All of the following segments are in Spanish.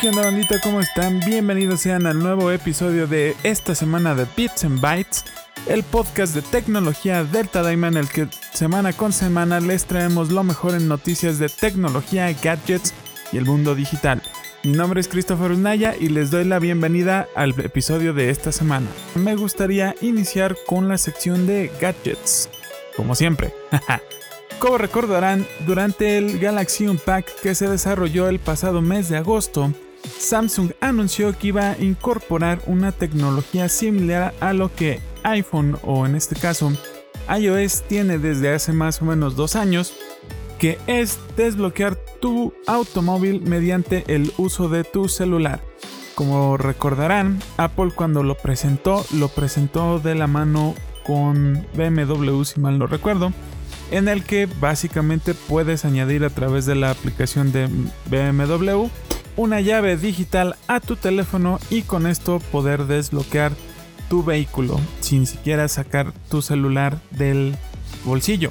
¿Qué onda bandita? ¿Cómo están? Bienvenidos sean al nuevo episodio de esta semana de Bits and Bytes, el podcast de tecnología Delta Diamond, el que semana con semana les traemos lo mejor en noticias de tecnología, gadgets y el mundo digital. Mi nombre es Christopher Unaya y les doy la bienvenida al episodio de esta semana. Me gustaría iniciar con la sección de gadgets, como siempre. Como recordarán, durante el Galaxy Unpack que se desarrolló el pasado mes de agosto, Samsung anunció que iba a incorporar una tecnología similar a lo que iPhone o en este caso iOS tiene desde hace más o menos dos años, que es desbloquear tu automóvil mediante el uso de tu celular. Como recordarán, Apple cuando lo presentó, lo presentó de la mano con BMW si mal no recuerdo, en el que básicamente puedes añadir a través de la aplicación de BMW una llave digital a tu teléfono y con esto poder desbloquear tu vehículo sin siquiera sacar tu celular del bolsillo.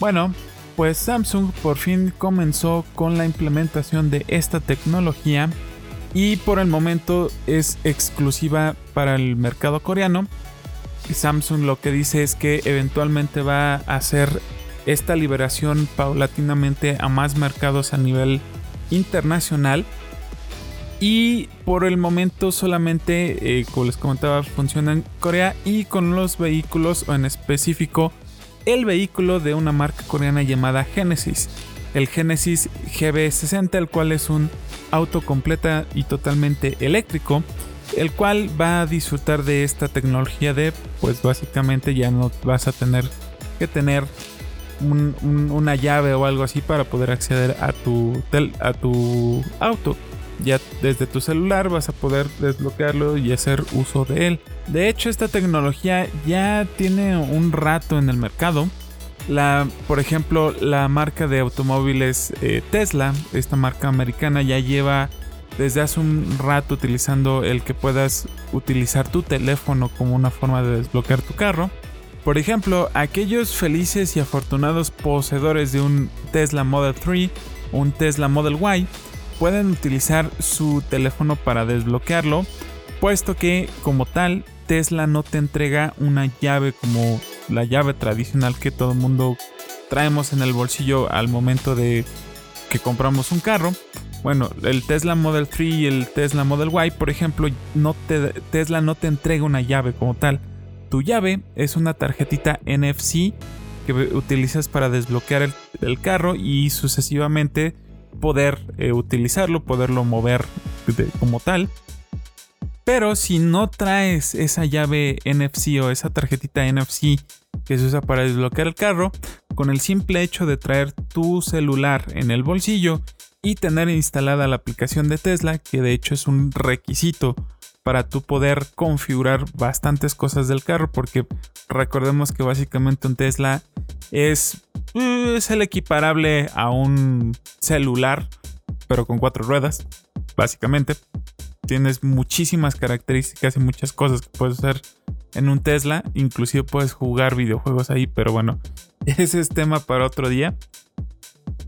Bueno, pues Samsung por fin comenzó con la implementación de esta tecnología y por el momento es exclusiva para el mercado coreano Samsung lo que dice es que eventualmente va a hacer esta liberación paulatinamente a más mercados a nivel internacional. Y por el momento solamente, eh, como les comentaba, funciona en Corea y con los vehículos, o en específico el vehículo de una marca coreana llamada Genesis. El Genesis GB60, el cual es un auto completa y totalmente eléctrico el cual va a disfrutar de esta tecnología de, pues básicamente ya no vas a tener que tener una llave o algo así para poder acceder a tu, a tu auto. Ya desde tu celular vas a poder desbloquearlo y hacer uso de él. De hecho, esta tecnología ya tiene un rato en el mercado. La, por ejemplo, la marca de automóviles eh, Tesla, esta marca americana, ya lleva desde hace un rato utilizando el que puedas utilizar tu teléfono como una forma de desbloquear tu carro. Por ejemplo, aquellos felices y afortunados poseedores de un Tesla Model 3 o un Tesla Model Y pueden utilizar su teléfono para desbloquearlo, puesto que como tal Tesla no te entrega una llave como la llave tradicional que todo el mundo traemos en el bolsillo al momento de que compramos un carro, bueno, el Tesla Model 3 y el Tesla Model Y, por ejemplo, Tesla no te entrega una llave como tal. Tu llave es una tarjetita NFC que utilizas para desbloquear el, carro y sucesivamente poder eh, utilizarlo, poderlo mover como tal. Pero si no traes esa llave NFC o esa tarjetita NFC que se usa para desbloquear el carro, con el simple hecho de traer tu celular en el bolsillo y tener instalada la aplicación de Tesla, que de hecho es un requisito para tu poder configurar bastantes cosas del carro, porque recordemos que básicamente un Tesla es, es el equiparable a un celular, pero con cuatro ruedas, básicamente. Tienes muchísimas características y muchas cosas que puedes hacer en un Tesla, inclusive puedes jugar videojuegos ahí, pero bueno, ese es tema para otro día.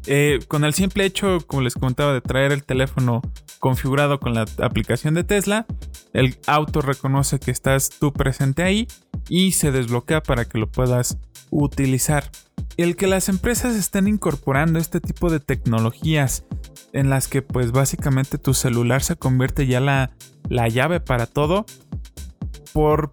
Eh, con el simple hecho, como les comentaba, de traer el teléfono configurado con la aplicación de Tesla, el auto reconoce que estás tú presente ahí y se desbloquea para que lo puedas utilizar. El que las empresas estén incorporando este tipo de tecnologías en las que pues básicamente tu celular se convierte ya la, la llave para todo, por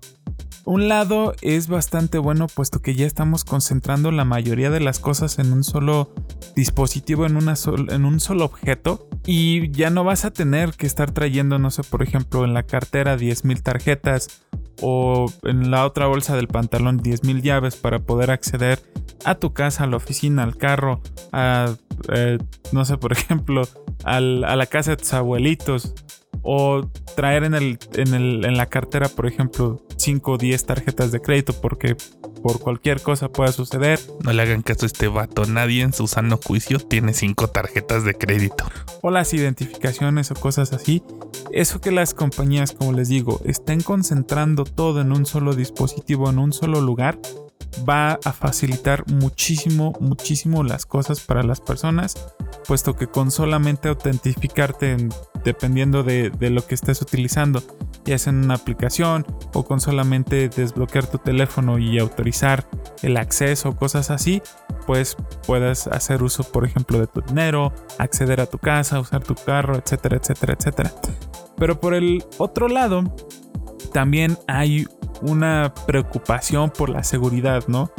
un lado es bastante bueno puesto que ya estamos concentrando la mayoría de las cosas en un solo dispositivo, en, un solo objeto y ya no vas a tener que estar trayendo, no sé, por ejemplo, en la cartera 10.000 tarjetas o en la otra bolsa del pantalón 10.000 llaves para poder acceder a tu casa, a la oficina, al carro, a, eh, no sé, por ejemplo, a la casa de tus abuelitos o traer en, el, en, el, en la cartera, por ejemplo, 5 o 10 tarjetas de crédito porque por cualquier cosa pueda suceder. No le hagan caso a este vato, nadie en su sano juicio tiene 5 tarjetas de crédito. O las identificaciones o cosas así. Eso que las compañías, como les digo, estén concentrando todo en un solo dispositivo, en un solo lugar, va a facilitar muchísimo, muchísimo las cosas para las personas, puesto que con solamente autentificarte en dependiendo de, de, lo que estés utilizando, ya sea en una aplicación o con solamente desbloquear tu teléfono y autorizar el acceso, cosas así, pues puedas hacer uso, por ejemplo, de tu dinero, acceder a tu casa, usar tu carro, etcétera, etcétera, etcétera. Pero por el otro lado, también hay una preocupación por la seguridad, ¿no?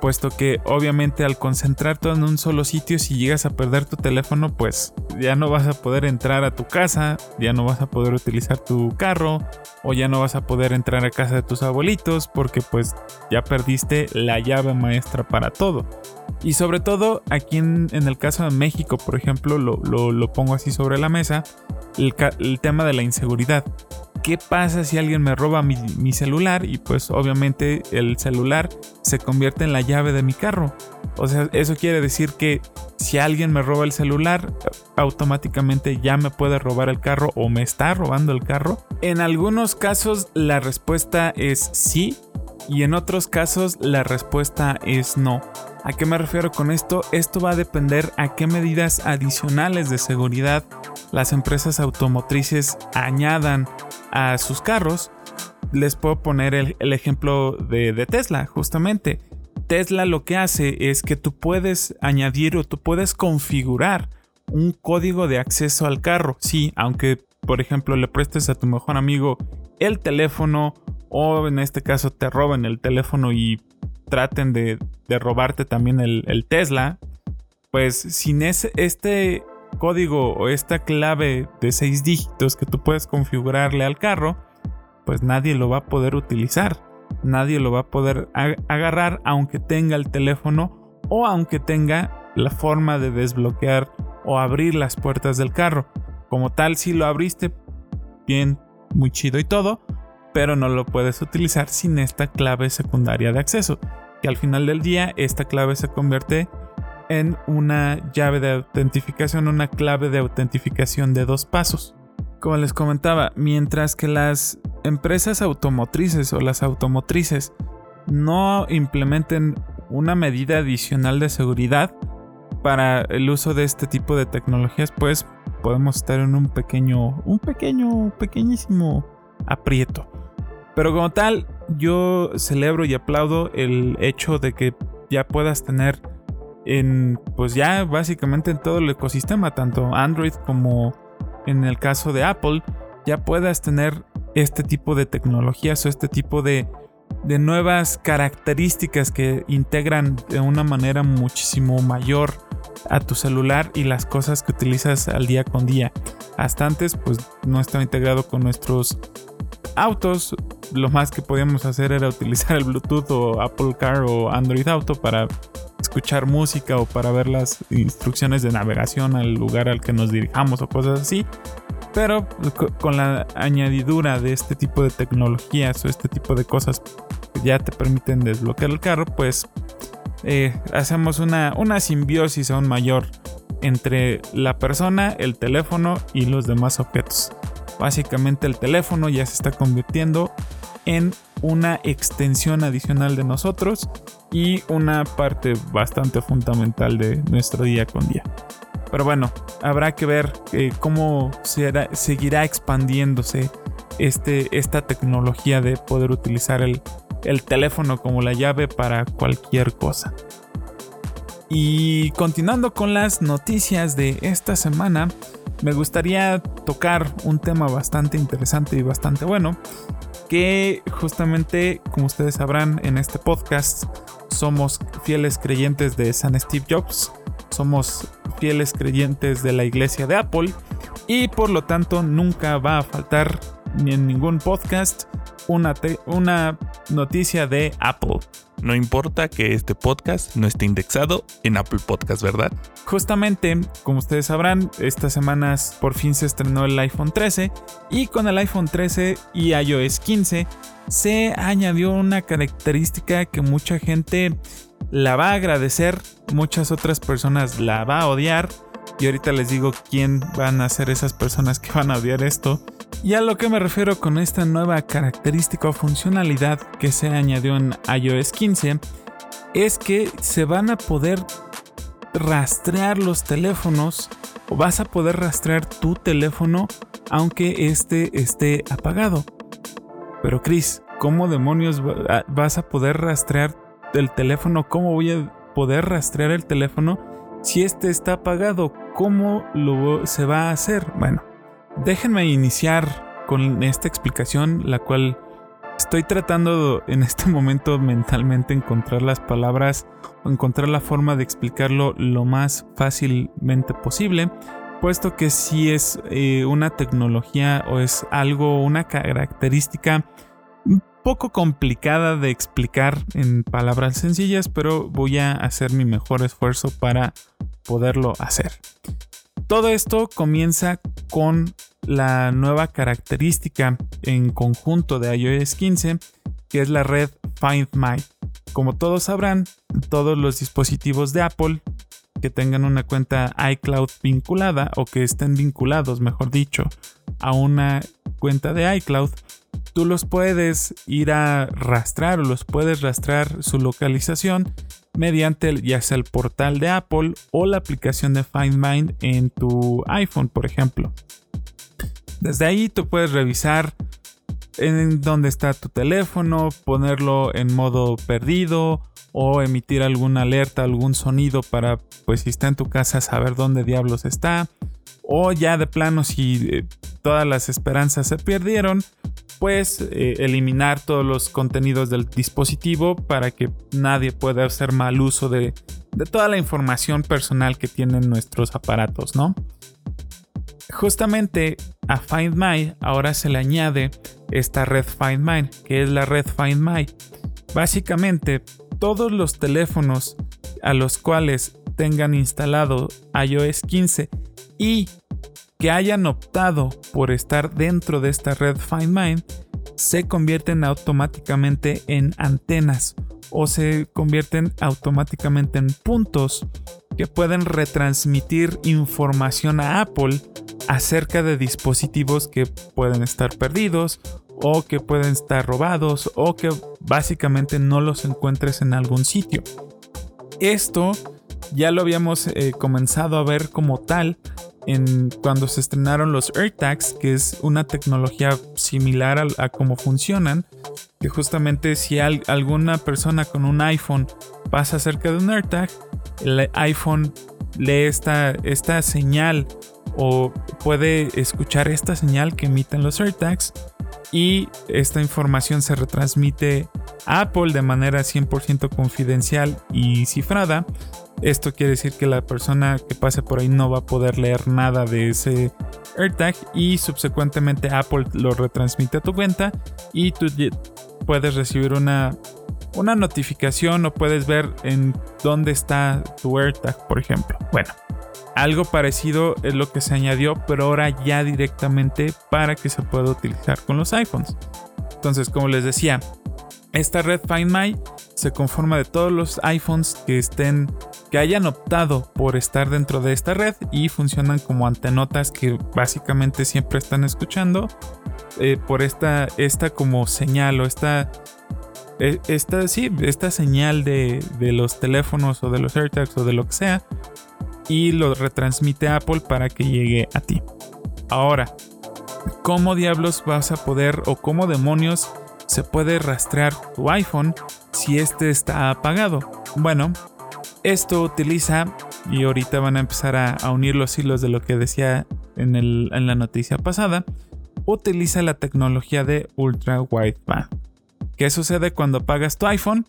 puesto que obviamente al concentrar todo en un solo sitio, si llegas a perder tu teléfono, pues ya no vas a poder entrar a tu casa, ya no vas a poder utilizar tu carro o ya no vas a poder entrar a casa de tus abuelitos porque pues ya perdiste la llave maestra para todo. Y sobre todo aquí en, el caso de México, por ejemplo, lo, pongo así sobre la mesa, el tema de la inseguridad. ¿Qué pasa si alguien me roba mi, celular? Y pues obviamente el celular se convierte en la llave de mi carro. O sea, eso quiere decir que si alguien me roba el celular, automáticamente ya me puede robar el carro o me está robando el carro. En algunos casos la respuesta es sí y en otros casos la respuesta es no. ¿A qué me refiero con esto? Esto va a depender a qué medidas adicionales de seguridad las empresas automotrices añadan a sus carros. Les puedo poner el, ejemplo de, de Tesla, justamente. Tesla lo que hace es que tú puedes añadir o tú puedes configurar un código de acceso al carro. Sí, aunque por ejemplo le prestes a tu mejor amigo el teléfono o en este caso te roben el teléfono y traten de, robarte también el, Tesla, pues sin ese, este código o esta clave de seis dígitos que tú puedes configurarle al carro, pues nadie lo va a poder utilizar. Nadie lo va a poder agarrar aunque tenga el teléfono o aunque tenga la forma de desbloquear o abrir las puertas del carro. Como tal, si lo abriste, bien, muy chido y todo, pero no lo puedes utilizar sin esta clave secundaria de acceso, que al final del día esta clave se convierte en una llave de autentificación, una clave de autentificación de dos pasos. Como les comentaba, mientras que las empresas automotrices o las automotrices no implementen una medida adicional de seguridad para el uso de este tipo de tecnologías, pues podemos estar en un pequeño, un pequeño, pequeñísimo aprieto. Pero como tal, yo celebro y aplaudo el hecho de que ya puedas tener en, pues ya básicamente en todo el ecosistema, tanto Android como en el caso de Apple, ya puedas tener este tipo de tecnologías o este tipo de, de nuevas características que integran de una manera muchísimo mayor a tu celular y las cosas que utilizas al día con día. Hasta antes pues no estaba integrado con nuestros autos, lo más que podíamos hacer era utilizar el Bluetooth o Apple Car o Android Auto para escuchar música o para ver las instrucciones de navegación al lugar al que nos dirijamos o cosas así. Pero con la añadidura de este tipo de tecnologías o este tipo de cosas que ya te permiten desbloquear el carro, pues eh, hacemos una, una simbiosis aún mayor entre la persona, el teléfono y los demás objetos. Básicamente el teléfono ya se está convirtiendo en una extensión adicional de nosotros y una parte bastante fundamental de nuestro día con día. Pero bueno, habrá que ver eh, cómo seguirá expandiéndose este, esta tecnología de poder utilizar el, el teléfono como la llave para cualquier cosa. Y continuando con las noticias de esta semana, me gustaría tocar un tema bastante interesante y bastante bueno, que justamente, como ustedes sabrán, en este podcast somos fieles creyentes de San Steve Jobs, somos fieles creyentes de la iglesia de Apple y por lo tanto nunca va a faltar ni en ningún podcast una, una noticia de Apple. No importa que este podcast no esté indexado en Apple Podcast, ¿verdad? Justamente, como ustedes sabrán, estas semanas por fin se estrenó el iPhone 13 y con el iPhone 13 y iOS 15 se añadió una característica que mucha gente la va a agradecer, muchas otras personas la va a odiar y ahorita les digo quién van a ser esas personas que van a odiar esto. Y a lo que me refiero con esta nueva característica o funcionalidad que se añadió en iOS 15 es que se van a poder rastrear los teléfonos o vas a poder rastrear tu teléfono aunque este esté apagado. Pero Chris, ¿cómo demonios vas a poder rastrear el teléfono? ¿Cómo voy a poder rastrear el teléfono si este está apagado? ¿Cómo lo se va a hacer? Bueno, déjenme iniciar con esta explicación, la cual estoy tratando en este momento mentalmente encontrar las palabras o encontrar la forma de explicarlo lo más fácilmente posible puesto que si es eh, una tecnología o es algo, una característica un poco complicada de explicar en palabras sencillas, pero voy a hacer mi mejor esfuerzo para poderlo hacer. Todo esto comienza con la nueva característica en conjunto de iOS 15, que es la red Find My. Como todos sabrán, todos los dispositivos de Apple que tengan una cuenta iCloud vinculada o que estén vinculados, mejor dicho, a una cuenta de iCloud, tú los puedes ir a rastrear o los puedes rastrear su localización mediante ya sea el portal de Apple o la aplicación de Find My en tu iPhone, por ejemplo. Desde ahí tú puedes revisar en dónde está tu teléfono, ponerlo en modo perdido o emitir alguna alerta, algún sonido para, pues si está en tu casa, saber dónde diablos está. O ya de plano, si eh, todas las esperanzas se perdieron, pues eh, eliminar todos los contenidos del dispositivo para que nadie pueda hacer mal uso de, de toda la información personal que tienen nuestros aparatos, ¿no? Justamente a Find My ahora se le añade esta red Find My, que es la red Find My. Básicamente, todos los teléfonos a los cuales tengan instalado iOS 15 y que hayan optado por estar dentro de esta red Find My se convierten automáticamente en antenas o se convierten automáticamente en puntos que pueden retransmitir información a Apple acerca de dispositivos que pueden estar perdidos o que pueden estar robados o que básicamente no los encuentres en algún sitio. Esto ya lo habíamos eh, comenzado a ver como tal en cuando se estrenaron los AirTags, que es una tecnología similar a, cómo funcionan, que justamente si alguna persona con un iPhone pasa cerca de un AirTag, el iPhone lee esta, esta señal o puede escuchar esta señal que emiten los AirTags y esta información se retransmite a Apple de manera 100% confidencial y cifrada. Esto quiere decir que la persona que pase por ahí no va a poder leer nada de ese AirTag y subsecuentemente Apple lo retransmite a tu cuenta y tú puedes recibir una, una notificación o puedes ver en dónde está tu AirTag, por ejemplo. Bueno, algo parecido es lo que se añadió, pero ahora ya directamente para que se pueda utilizar con los iPhones. Entonces, como les decía, esta red Find My se conforma de todos los iPhones que estén que hayan optado por estar dentro de esta red y funcionan como antenotas que básicamente siempre están escuchando eh, por esta, esta como señal o esta e, esta, sí, esta señal de, de, los teléfonos o de los AirTags o de lo que sea y lo retransmite Apple para que llegue a ti. Ahora, ¿cómo diablos vas a poder o cómo demonios se puede rastrear tu iPhone si este está apagado? Bueno, esto utiliza, y ahorita van a empezar a, unir los hilos de lo que decía en, en la noticia pasada, utiliza la tecnología de Ultra Wideband. ¿Qué sucede cuando apagas tu iPhone?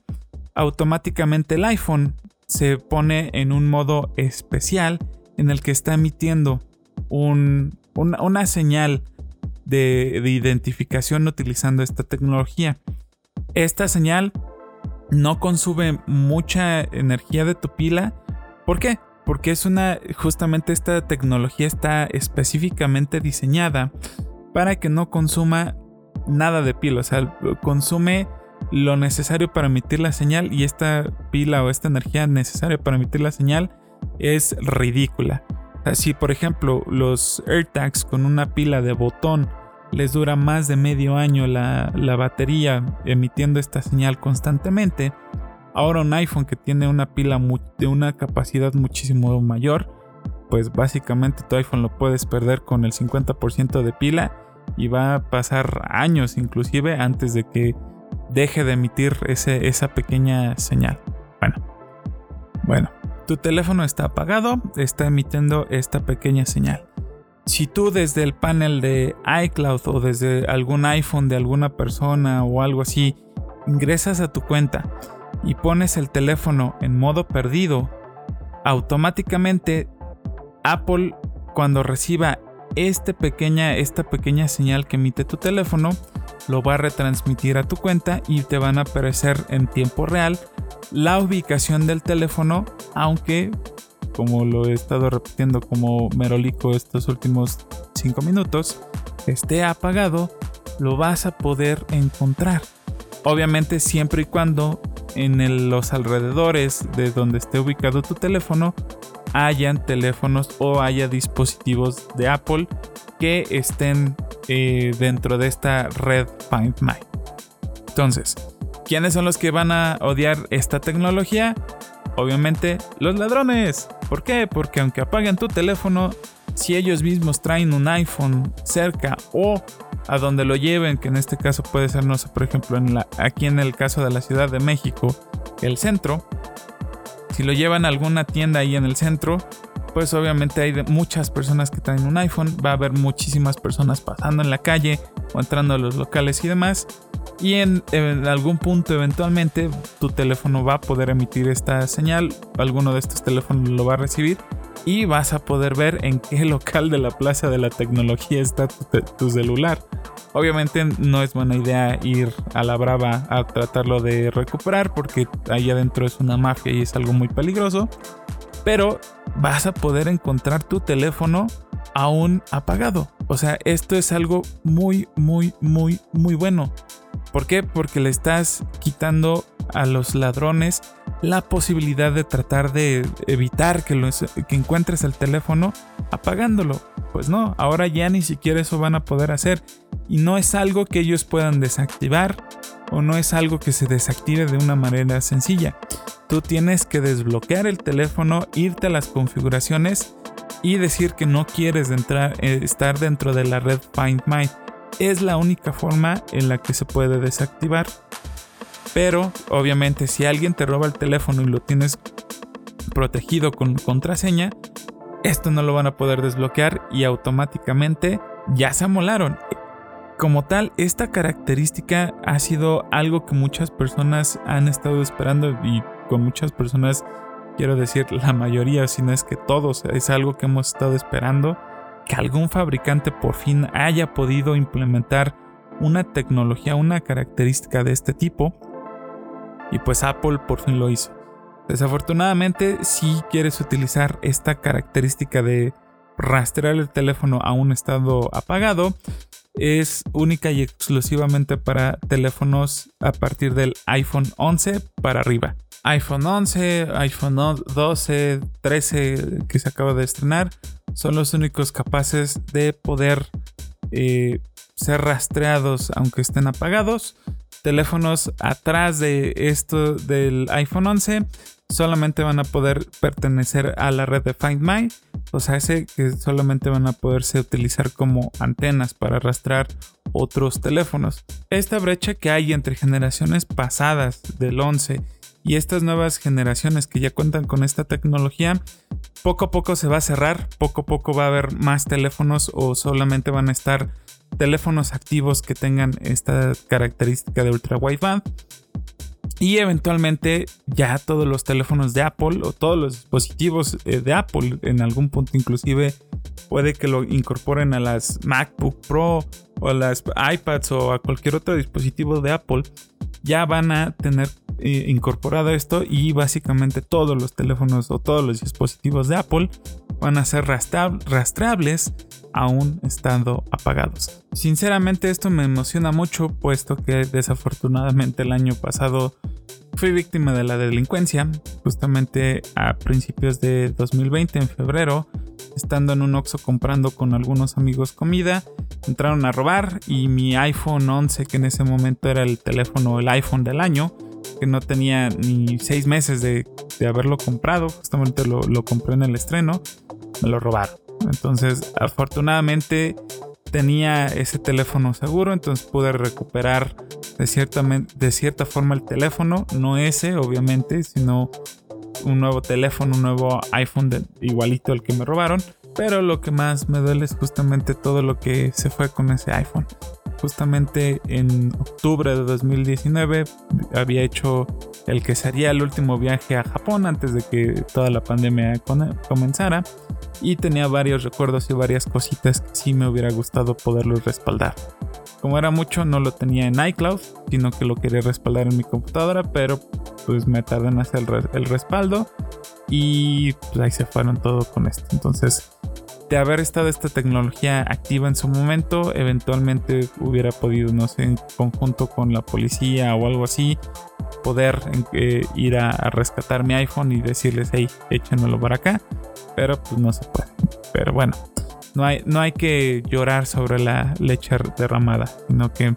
Automáticamente el iPhone se pone en un modo especial en el que está emitiendo una, señal de, identificación utilizando esta tecnología. Esta señal no consume mucha energía de tu pila. ¿Por qué? Porque es una, justamente esta tecnología está específicamente diseñada para que no consuma nada de pila. O sea, consume lo necesario para emitir la señal y esta pila o esta energía necesaria para emitir la señal es ridícula. Si por ejemplo los AirTags con una pila de botón les dura más de medio año la, batería emitiendo esta señal constantemente, ahora un iPhone que tiene una pila de una capacidad muchísimo mayor pues básicamente tu iPhone lo puedes perder con el 50% de pila y va a pasar años inclusive antes de que deje de emitir ese, esa pequeña señal. Bueno, bueno, tu teléfono está apagado, está emitiendo esta pequeña señal. Si tú desde el panel de iCloud o desde algún iPhone de alguna persona o algo así ingresas a tu cuenta y pones el teléfono en modo perdido, automáticamente Apple cuando reciba este pequeña, esta pequeña señal que emite tu teléfono, lo va a retransmitir a tu cuenta y te van a aparecer en tiempo real la ubicación del teléfono, aunque como lo he estado repitiendo como merolico estos últimos 5 minutos, esté apagado, lo vas a poder encontrar. Obviamente siempre y cuando en los alrededores de donde esté ubicado tu teléfono hayan teléfonos o haya dispositivos de Apple que estén eh, dentro de esta red Find My. Entonces, ¿quiénes son los que van a odiar esta tecnología? Obviamente los ladrones. ¿Por qué? Porque aunque apaguen tu teléfono, si ellos mismos traen un iPhone cerca o a donde lo lleven, que en este caso puede ser, no sé, por ejemplo, aquí en el caso de la Ciudad de México, el centro, si lo llevan a alguna tienda ahí en el centro, pues obviamente hay muchas personas que traen un iPhone, va a haber muchísimas personas pasando en la calle o entrando a los locales y demás. Y en, algún punto eventualmente tu teléfono va a poder emitir esta señal, alguno de estos teléfonos lo va a recibir y vas a poder ver en qué local de la Plaza de la Tecnología está tu, celular. Obviamente no es buena idea ir a la brava a tratarlo de recuperar porque ahí adentro es una mafia y es algo muy peligroso. Pero vas a poder encontrar tu teléfono aún apagado. O sea, esto es algo muy, muy, muy, muy bueno. ¿Por qué? Porque le estás quitando a los ladrones la posibilidad de tratar de evitar que, que encuentres el teléfono apagándolo. Pues no, ahora ya ni siquiera eso van a poder hacer. Y no es algo que ellos puedan desactivar o no es algo que se desactive de una manera sencilla. Tú tienes que desbloquear el teléfono, irte a las configuraciones y decir que no quieres entrar, eh, estar dentro de la red Find My. Es la única forma en la que se puede desactivar. Pero obviamente si alguien te roba el teléfono y lo tienes protegido con contraseña, esto no lo van a poder desbloquear y automáticamente ya se amolaron. Como tal, esta característica ha sido algo que muchas personas han estado esperando y con muchas personas, quiero decir la mayoría, si no es que todos, es algo que hemos estado esperando, que algún fabricante por fin haya podido implementar una tecnología, una característica de este tipo y pues Apple por fin lo hizo. Desafortunadamente, si quieres utilizar esta característica de rastrear el teléfono a un estado apagado, es única y exclusivamente para teléfonos a partir del iPhone 11 para arriba. iPhone 11, iPhone 12, 13 que se acaba de estrenar son los únicos capaces de poder eh, ser rastreados aunque estén apagados teléfonos atrás de esto del iPhone 11 solamente van a poder pertenecer a la red de Find My, o sea, ese que solamente van a poderse utilizar como antenas para arrastrar otros teléfonos. Esta brecha que hay entre generaciones pasadas del 11 y estas nuevas generaciones que ya cuentan con esta tecnología, poco a poco se va a cerrar, poco a poco va a haber más teléfonos o solamente van a estar teléfonos activos que tengan esta característica de ultra wideband. Y eventualmente ya todos los teléfonos de Apple o todos los dispositivos eh, de Apple en algún punto inclusive puede que lo incorporen a las MacBook Pro o a las iPads o a cualquier otro dispositivo de Apple ya van a tener eh, incorporado esto y básicamente todos los teléfonos o todos los dispositivos de Apple van a ser rastreables aún estando apagados. Sinceramente esto me emociona mucho puesto que desafortunadamente el año pasado fui víctima de la delincuencia, justamente a principios de 2020 en febrero, estando en un Oxxo comprando con algunos amigos comida, entraron a robar y mi iPhone 11 que en ese momento era el teléfono, el iPhone del año, que no tenía ni seis meses de, haberlo comprado, justamente lo, lo compré en el estreno, me lo robaron. Entonces, afortunadamente tenía ese teléfono seguro, entonces pude recuperar de cierta, de cierta forma el teléfono, no ese obviamente, sino un nuevo teléfono, un nuevo iPhone igualito al que me robaron. Pero lo que más me duele es justamente todo lo que se fue con ese iPhone. Justamente en octubre de 2019 había hecho el que sería el último viaje a Japón antes de que toda la pandemia comenzara. Y tenía varios recuerdos y varias cositas que sí me hubiera gustado poderlos respaldar. Como era mucho, no lo tenía en iCloud, sino que lo quería respaldar en mi computadora, pero pues me tardé en hacer el, respaldo y pues ahí se fueron todo con esto. Entonces, de haber estado esta tecnología activa en su momento, eventualmente hubiera podido, no sé, en conjunto con la policía o algo así, poder ir a, rescatar mi iPhone y decirles, hey, échenmelo por acá. Pero pues no se puede. Pero bueno, no hay, no hay que llorar sobre la leche derramada, sino que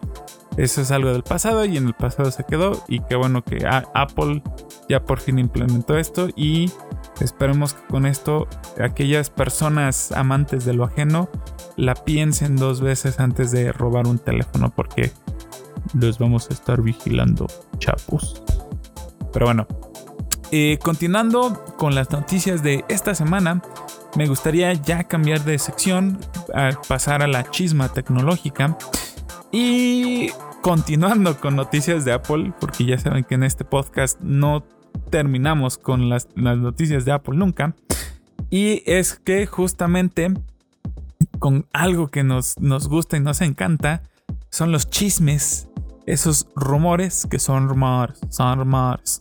eso es algo del pasado y en el pasado se quedó. Y qué bueno que Apple ya por fin implementó esto y esperemos que con esto aquellas personas amantes de lo ajeno la piensen dos veces antes de robar un teléfono porque los vamos a estar vigilando, chapos. Pero bueno, eh, continuando con las noticias de esta semana, me gustaría ya cambiar de sección, a pasar a la chisma tecnológica. Y continuando con noticias de Apple, porque ya saben que en este podcast no terminamos con las, noticias de Apple nunca. Y es que justamente con algo que nos, nos gusta y nos encanta son los chismes, esos rumores que son rumores, son rumores.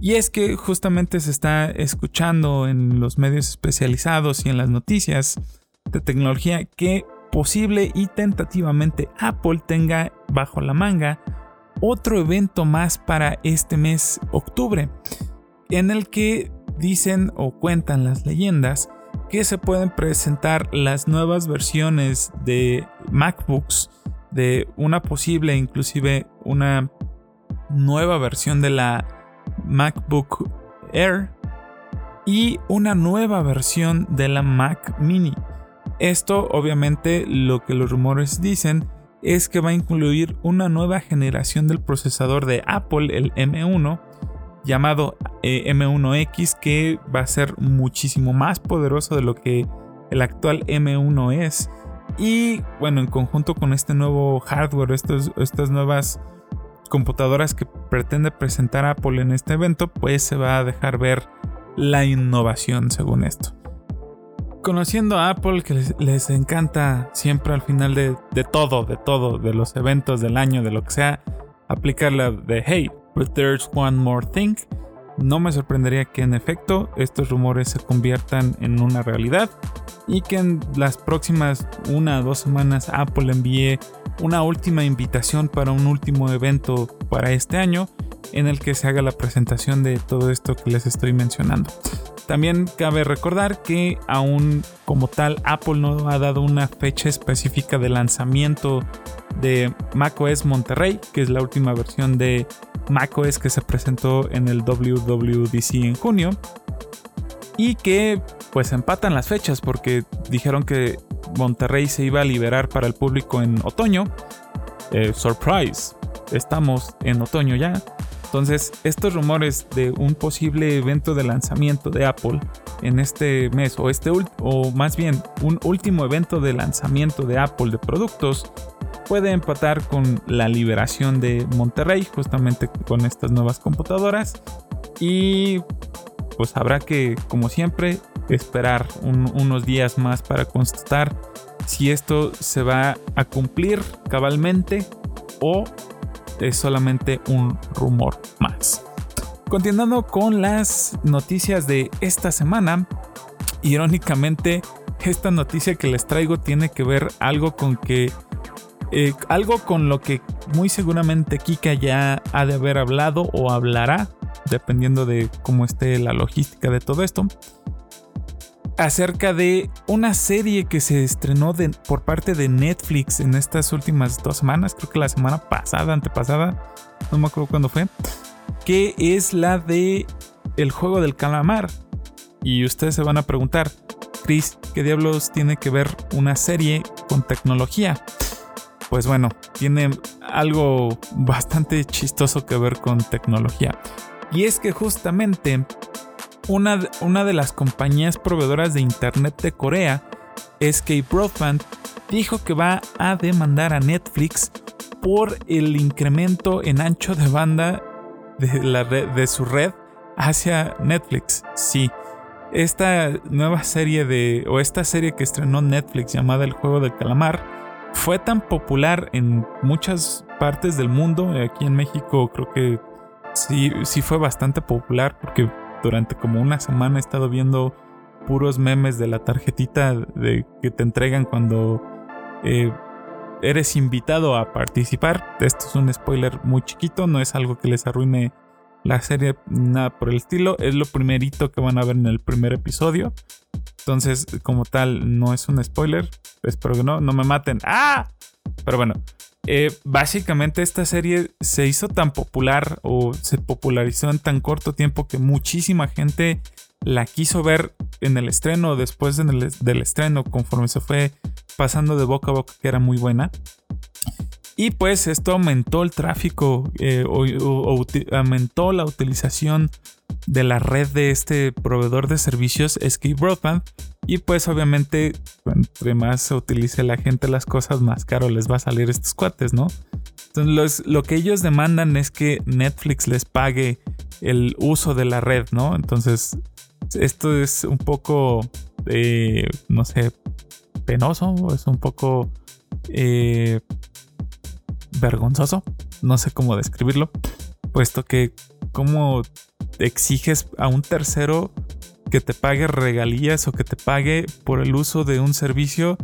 Y es que justamente se está escuchando en los medios especializados y en las noticias de tecnología que posible y tentativamente Apple tenga bajo la manga otro evento más para este mes octubre, en el que dicen o cuentan las leyendas que se pueden presentar las nuevas versiones de MacBooks, de una posible inclusive una nueva versión de la MacBook Air y una nueva versión de la Mac Mini. Esto obviamente lo que los rumores dicen es que va a incluir una nueva generación del procesador de Apple, el M1, llamado eh, M1X, que va a ser muchísimo más poderoso de lo que el actual M1 es. Y bueno, en conjunto con este nuevo hardware, estas nuevas computadoras que pretende presentar Apple en este evento, pues se va a dejar ver la innovación según esto conociendo a Apple que les, encanta siempre al final de, todo, de todo, de los eventos del año, de lo que sea, aplicar la de hey, but there's one more thing. No me sorprendería que en efecto estos rumores se conviertan en una realidad y que en las próximas una o dos semanas Apple envíe una última invitación para un último evento para este año en el que se haga la presentación de todo esto que les estoy mencionando. También cabe recordar que aún como tal Apple no ha dado una fecha específica de lanzamiento de macOS Monterrey, que es la última versión de macOS que se presentó en el WWDC en junio. Y que pues empatan las fechas porque dijeron que Monterrey se iba a liberar para el público en otoño. Eh, surprise, estamos en otoño ya. Entonces, estos rumores de un posible evento de lanzamiento de Apple en este mes, o este o más bien un último evento de lanzamiento de Apple de productos, puede empatar con la liberación de Monterrey, justamente con estas nuevas computadoras. Y pues habrá que, como siempre, esperar unos días más para constatar si esto se va a cumplir cabalmente o es solamente un rumor más. Continuando con las noticias de esta semana, irónicamente esta noticia que les traigo tiene que ver algo con que eh, algo con lo que muy seguramente Kika ya ha de haber hablado o hablará, dependiendo de cómo esté la logística de todo esto acerca de una serie que se estrenó por parte de Netflix en estas últimas dos semanas, creo que la semana pasada, antepasada, no me acuerdo cuándo fue, que es la de El juego del calamar. Y ustedes se van a preguntar, Chris, ¿qué diablos tiene que ver una serie con tecnología? Pues bueno, tiene algo bastante chistoso que ver con tecnología. Y es que justamente una, una de las compañías proveedoras de Internet de Corea, SK Broadband, dijo que va a demandar a Netflix por el incremento en ancho de banda de, la de su red hacia Netflix. Sí, esta nueva serie de, o esta serie que estrenó Netflix llamada El Juego del Calamar, fue tan popular en muchas partes del mundo. Aquí en México creo que sí, sí fue bastante popular porque durante como una semana he estado viendo puros memes de la tarjetita de, que te entregan cuando eh, eres invitado a participar. Esto es un spoiler muy chiquito, no es algo que les arruine la serie nada por el estilo. Es lo primerito que van a ver en el primer episodio. Entonces, como tal, no es un spoiler. Espero que no, no me maten. ¡Ah! Pero bueno, eh, básicamente esta serie se hizo tan popular o se popularizó en tan corto tiempo que muchísima gente la quiso ver en el estreno después del estreno conforme se fue pasando de boca a boca que era muy buena. Y pues esto aumentó el tráfico eh, o, aumentó la utilización de la red de este proveedor de servicios Ski Broadband. Y pues obviamente, entre más se utilice la gente las cosas, más caro les va a salir estos cuates, ¿no? Entonces lo que ellos demandan es que Netflix les pague el uso de la red, ¿no? Entonces esto es un poco, eh, no sé, penoso, es un poco... Eh, vergonzoso, no sé cómo describirlo, puesto que como exiges a un tercero que te pague regalías o que te pague por el uso de un servicio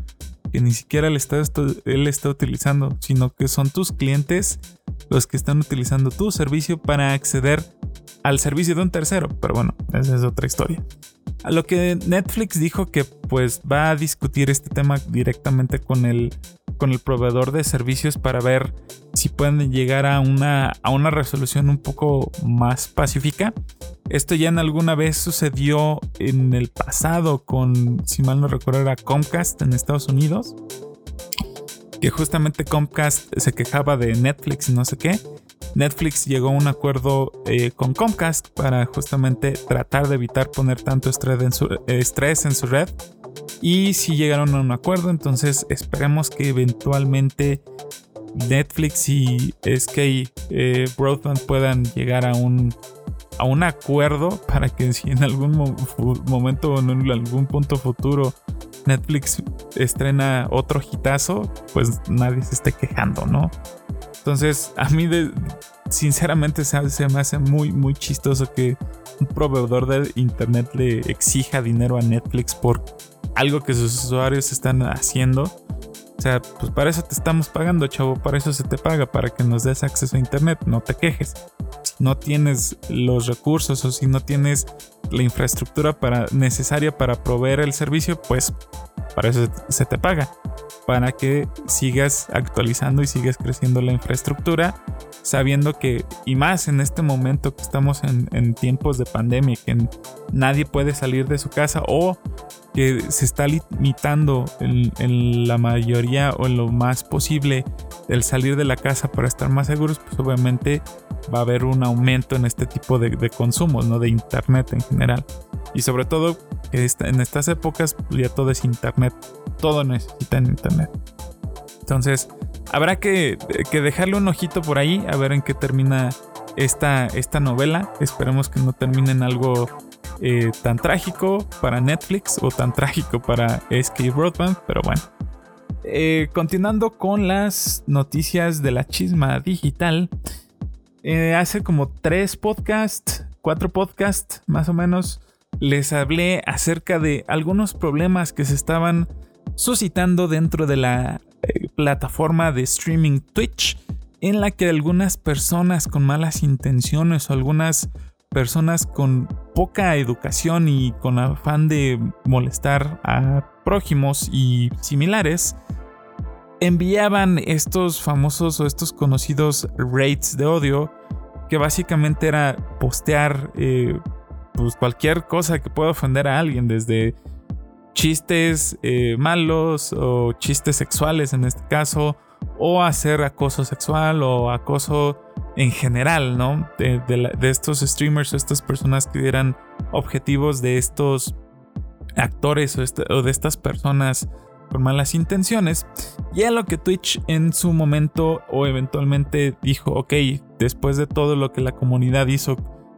que ni siquiera él está, él está utilizando, sino que son tus clientes los que están utilizando tu servicio para acceder al servicio de un tercero. Pero bueno, esa es otra historia. A lo que Netflix dijo que pues va a discutir este tema directamente con el con el proveedor de servicios para ver si pueden llegar a una, a una resolución un poco más pacífica. Esto ya en alguna vez sucedió en el pasado con, si mal no recuerdo, era Comcast en Estados Unidos. Que justamente Comcast se quejaba de Netflix y no sé qué. Netflix llegó a un acuerdo eh, con Comcast para justamente tratar de evitar poner tanto estrés en su, estrés en su red y si llegaron a un acuerdo, entonces esperemos que eventualmente Netflix y SK eh, Broadband puedan llegar a un, a un acuerdo para que si en algún momento o en algún punto futuro Netflix estrena otro hitazo, pues nadie se esté quejando, ¿no? Entonces, a mí de, sinceramente se, me hace muy, muy chistoso que un proveedor de internet le exija dinero a Netflix por algo que sus usuarios están haciendo. O sea, pues para eso te estamos pagando, chavo, para eso se te paga, para que nos des acceso a internet, no te quejes. Si no tienes los recursos o si no tienes la infraestructura para, necesaria para proveer el servicio, pues para eso se te paga. Para que sigas actualizando y sigas creciendo la infraestructura, sabiendo que, y más en este momento que estamos en, en tiempos de pandemia, que nadie puede salir de su casa o que se está limitando en, la mayoría o en lo más posible el salir de la casa para estar más seguros, pues obviamente va a haber un aumento en este tipo de, consumos, ¿no? De internet en general. Y sobre todo en estas épocas pues, ya todo es internet, todo necesita internet. Entonces, habrá que, que, dejarle un ojito por ahí a ver en qué termina esta, esta novela. Esperemos que no termine en algo eh, tan trágico para Netflix o tan trágico para SK Broadband, pero bueno. Eh, continuando con las noticias de la chisma digital, eh, hace como tres podcasts, cuatro podcasts más o menos, les hablé acerca de algunos problemas que se estaban suscitando dentro de la plataforma de streaming Twitch, en la que algunas personas con malas intenciones o algunas personas con poca educación y con afán de molestar a prójimos y similares, enviaban estos famosos o estos conocidos raids de odio, que básicamente era postear eh, pues cualquier cosa que pueda ofender a alguien, desde chistes eh, malos o chistes sexuales en este caso, o hacer acoso sexual o acoso en general, ¿no? De, estos streamers o estas personas que dieran objetivos de estos actores o, este, o de estas personas con malas intenciones. Y a lo que Twitch en su momento o eventualmente dijo, ok, después de todo lo que la comunidad hizo,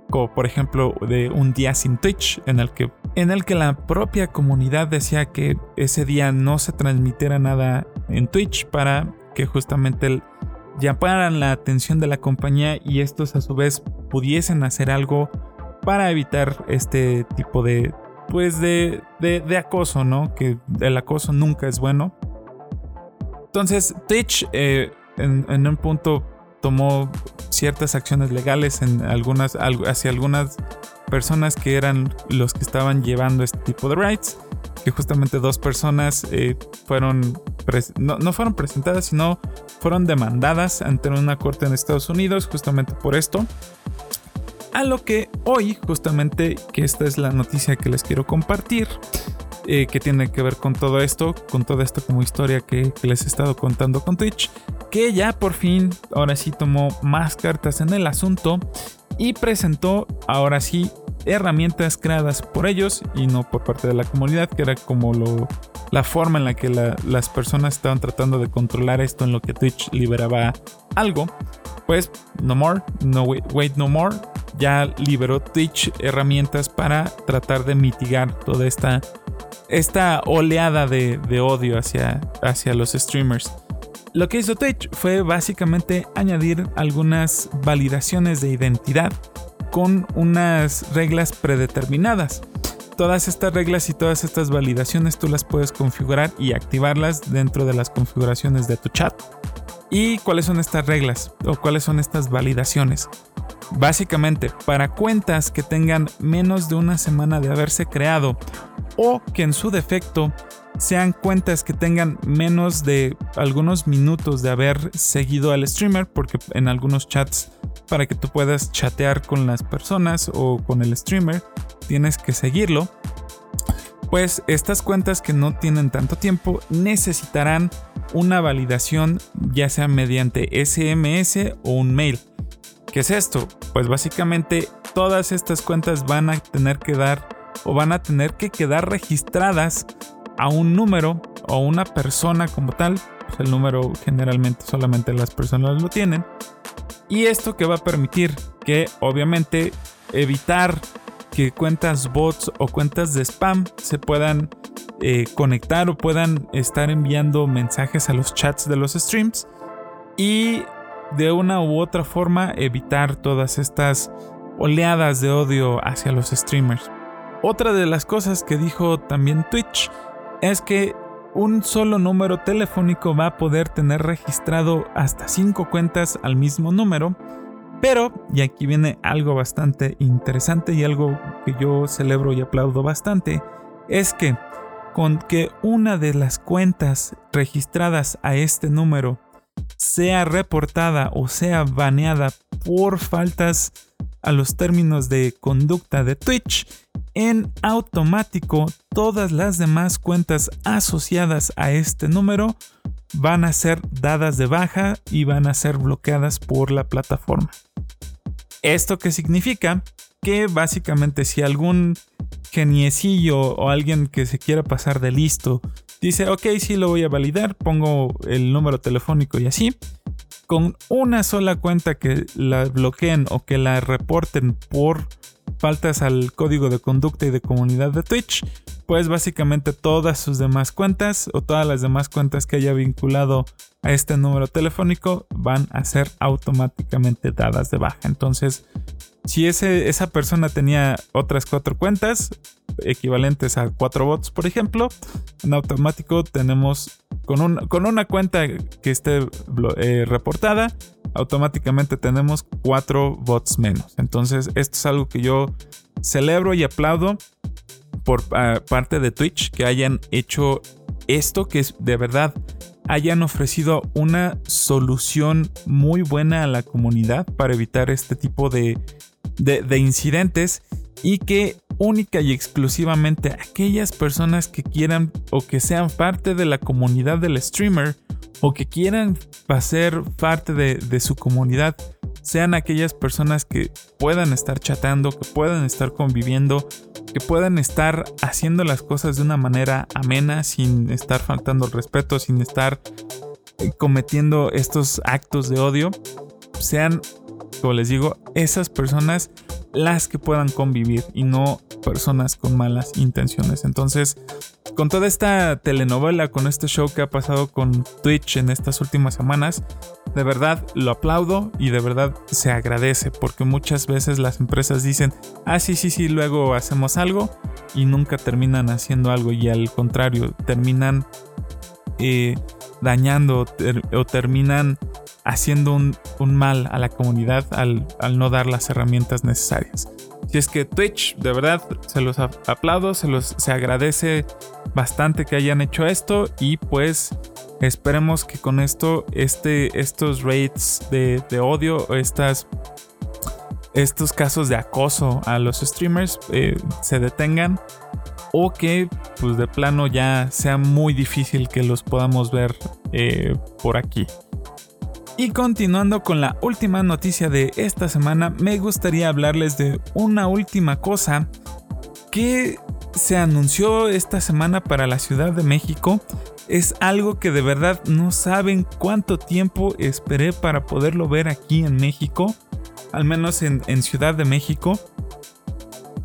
como por ejemplo de un día sin Twitch, en el que, en el que la propia comunidad decía que ese día no se transmitiera nada en Twitch para que justamente llamaran la atención de la compañía y estos a su vez pudiesen hacer algo para evitar este tipo de, pues de, de, acoso, ¿no? Que el acoso nunca es bueno. Entonces, Twitch eh, en, un punto tomó ciertas acciones legales en algunas, hacia algunas personas que eran los que estaban llevando este tipo de rights. Que justamente dos personas eh, fueron, no, no fueron presentadas, sino fueron demandadas ante una corte en Estados Unidos justamente por esto. A lo que hoy, justamente, que esta es la noticia que les quiero compartir, eh, que tiene que ver con todo esto, con toda esta como historia que, les he estado contando con Twitch, que ya por fin, ahora sí tomó más cartas en el asunto y presentó, ahora sí, herramientas creadas por ellos y no por parte de la comunidad, que era como lo, la forma en la que las personas estaban tratando de controlar esto en lo que Twitch liberaba algo. Pues no more, no wait no more, ya liberó Twitch herramientas para tratar de mitigar toda esta, esta oleada de, odio hacia, hacia los streamers. Lo que hizo Twitch fue básicamente añadir algunas validaciones de identidad con unas reglas predeterminadas. Todas estas reglas y todas estas validaciones tú las puedes configurar y activarlas dentro de las configuraciones de tu chat. ¿Y cuáles son estas reglas o cuáles son estas validaciones? Básicamente, para cuentas que tengan menos de una semana de haberse creado o que en su defecto sean cuentas que tengan menos de algunos minutos de haber seguido al streamer, porque en algunos chats, para que tú puedas chatear con las personas o con el streamer, tienes que seguirlo. Pues estas cuentas que no tienen tanto tiempo necesitarán una validación ya sea mediante SMS o un mail. ¿Qué es esto? Pues básicamente todas estas cuentas van a tener que dar o van a tener que quedar registradas a un número o una persona como tal. Pues el número generalmente solamente las personas lo tienen. Y esto que va a permitir que obviamente evitar que cuentas bots o cuentas de spam se puedan eh, conectar o puedan estar enviando mensajes a los chats de los streams. Y de una u otra forma evitar todas estas oleadas de odio hacia los streamers. Otra de las cosas que dijo también Twitch es que un solo número telefónico va a poder tener registrado hasta 5 cuentas al mismo número. Pero, y aquí viene algo bastante interesante y algo que yo celebro y aplaudo bastante, es que con que una de las cuentas registradas a este número sea reportada o sea baneada por faltas a los términos de conducta de Twitch, en automático todas las demás cuentas asociadas a este número van a ser dadas de baja y van a ser bloqueadas por la plataforma. ¿Esto qué significa? Que básicamente si algún geniecillo o alguien que se quiera pasar de listo dice, ok, sí lo voy a validar, pongo el número telefónico y así. Con una sola cuenta que la bloqueen o que la reporten por faltas al código de conducta y de comunidad de Twitch, pues básicamente todas sus demás cuentas o todas las demás cuentas que haya vinculado a este número telefónico van a ser automáticamente dadas de baja. Entonces, si ese, esa persona tenía otras cuatro cuentas, equivalentes a cuatro bots, por ejemplo, en automático tenemos con, con una cuenta que esté eh, reportada, automáticamente tenemos cuatro bots menos. Entonces, esto es algo que yo celebro y aplaudo por ah, parte de Twitch que hayan hecho esto, que es de verdad hayan ofrecido una solución muy buena a la comunidad para evitar este tipo de, de, incidentes y que única y exclusivamente aquellas personas que quieran o que sean parte de la comunidad del streamer o que quieran ser parte de, de su comunidad sean aquellas personas que puedan estar chateando, que puedan estar conviviendo, que puedan estar haciendo las cosas de una manera amena, sin estar faltando el respeto, sin estar eh, cometiendo estos actos de odio, sean, como les digo, esas personas las que puedan convivir y no personas con malas intenciones. Entonces, con toda esta telenovela, con este show que ha pasado con Twitch en estas últimas semanas, de verdad lo aplaudo y de verdad se agradece porque muchas veces las empresas dicen, ah, sí, sí, sí, luego hacemos algo y nunca terminan haciendo algo y al contrario, terminan eh, dañando o terminan haciendo un, mal a la comunidad al, no dar las herramientas necesarias. Si es que Twitch, de verdad, se los aplaudo, se los se agradece bastante que hayan hecho esto y pues esperemos que con esto este, estos rates de, odio, estas, estos casos de acoso a los streamers eh, se detengan o que pues de plano ya sea muy difícil que los podamos ver eh, por aquí. Y continuando con la última noticia de esta semana, me gustaría hablarles de una última cosa que se anunció esta semana para la Ciudad de México. Es algo que de verdad no saben cuánto tiempo esperé para poderlo ver aquí en México, al menos en, Ciudad de México.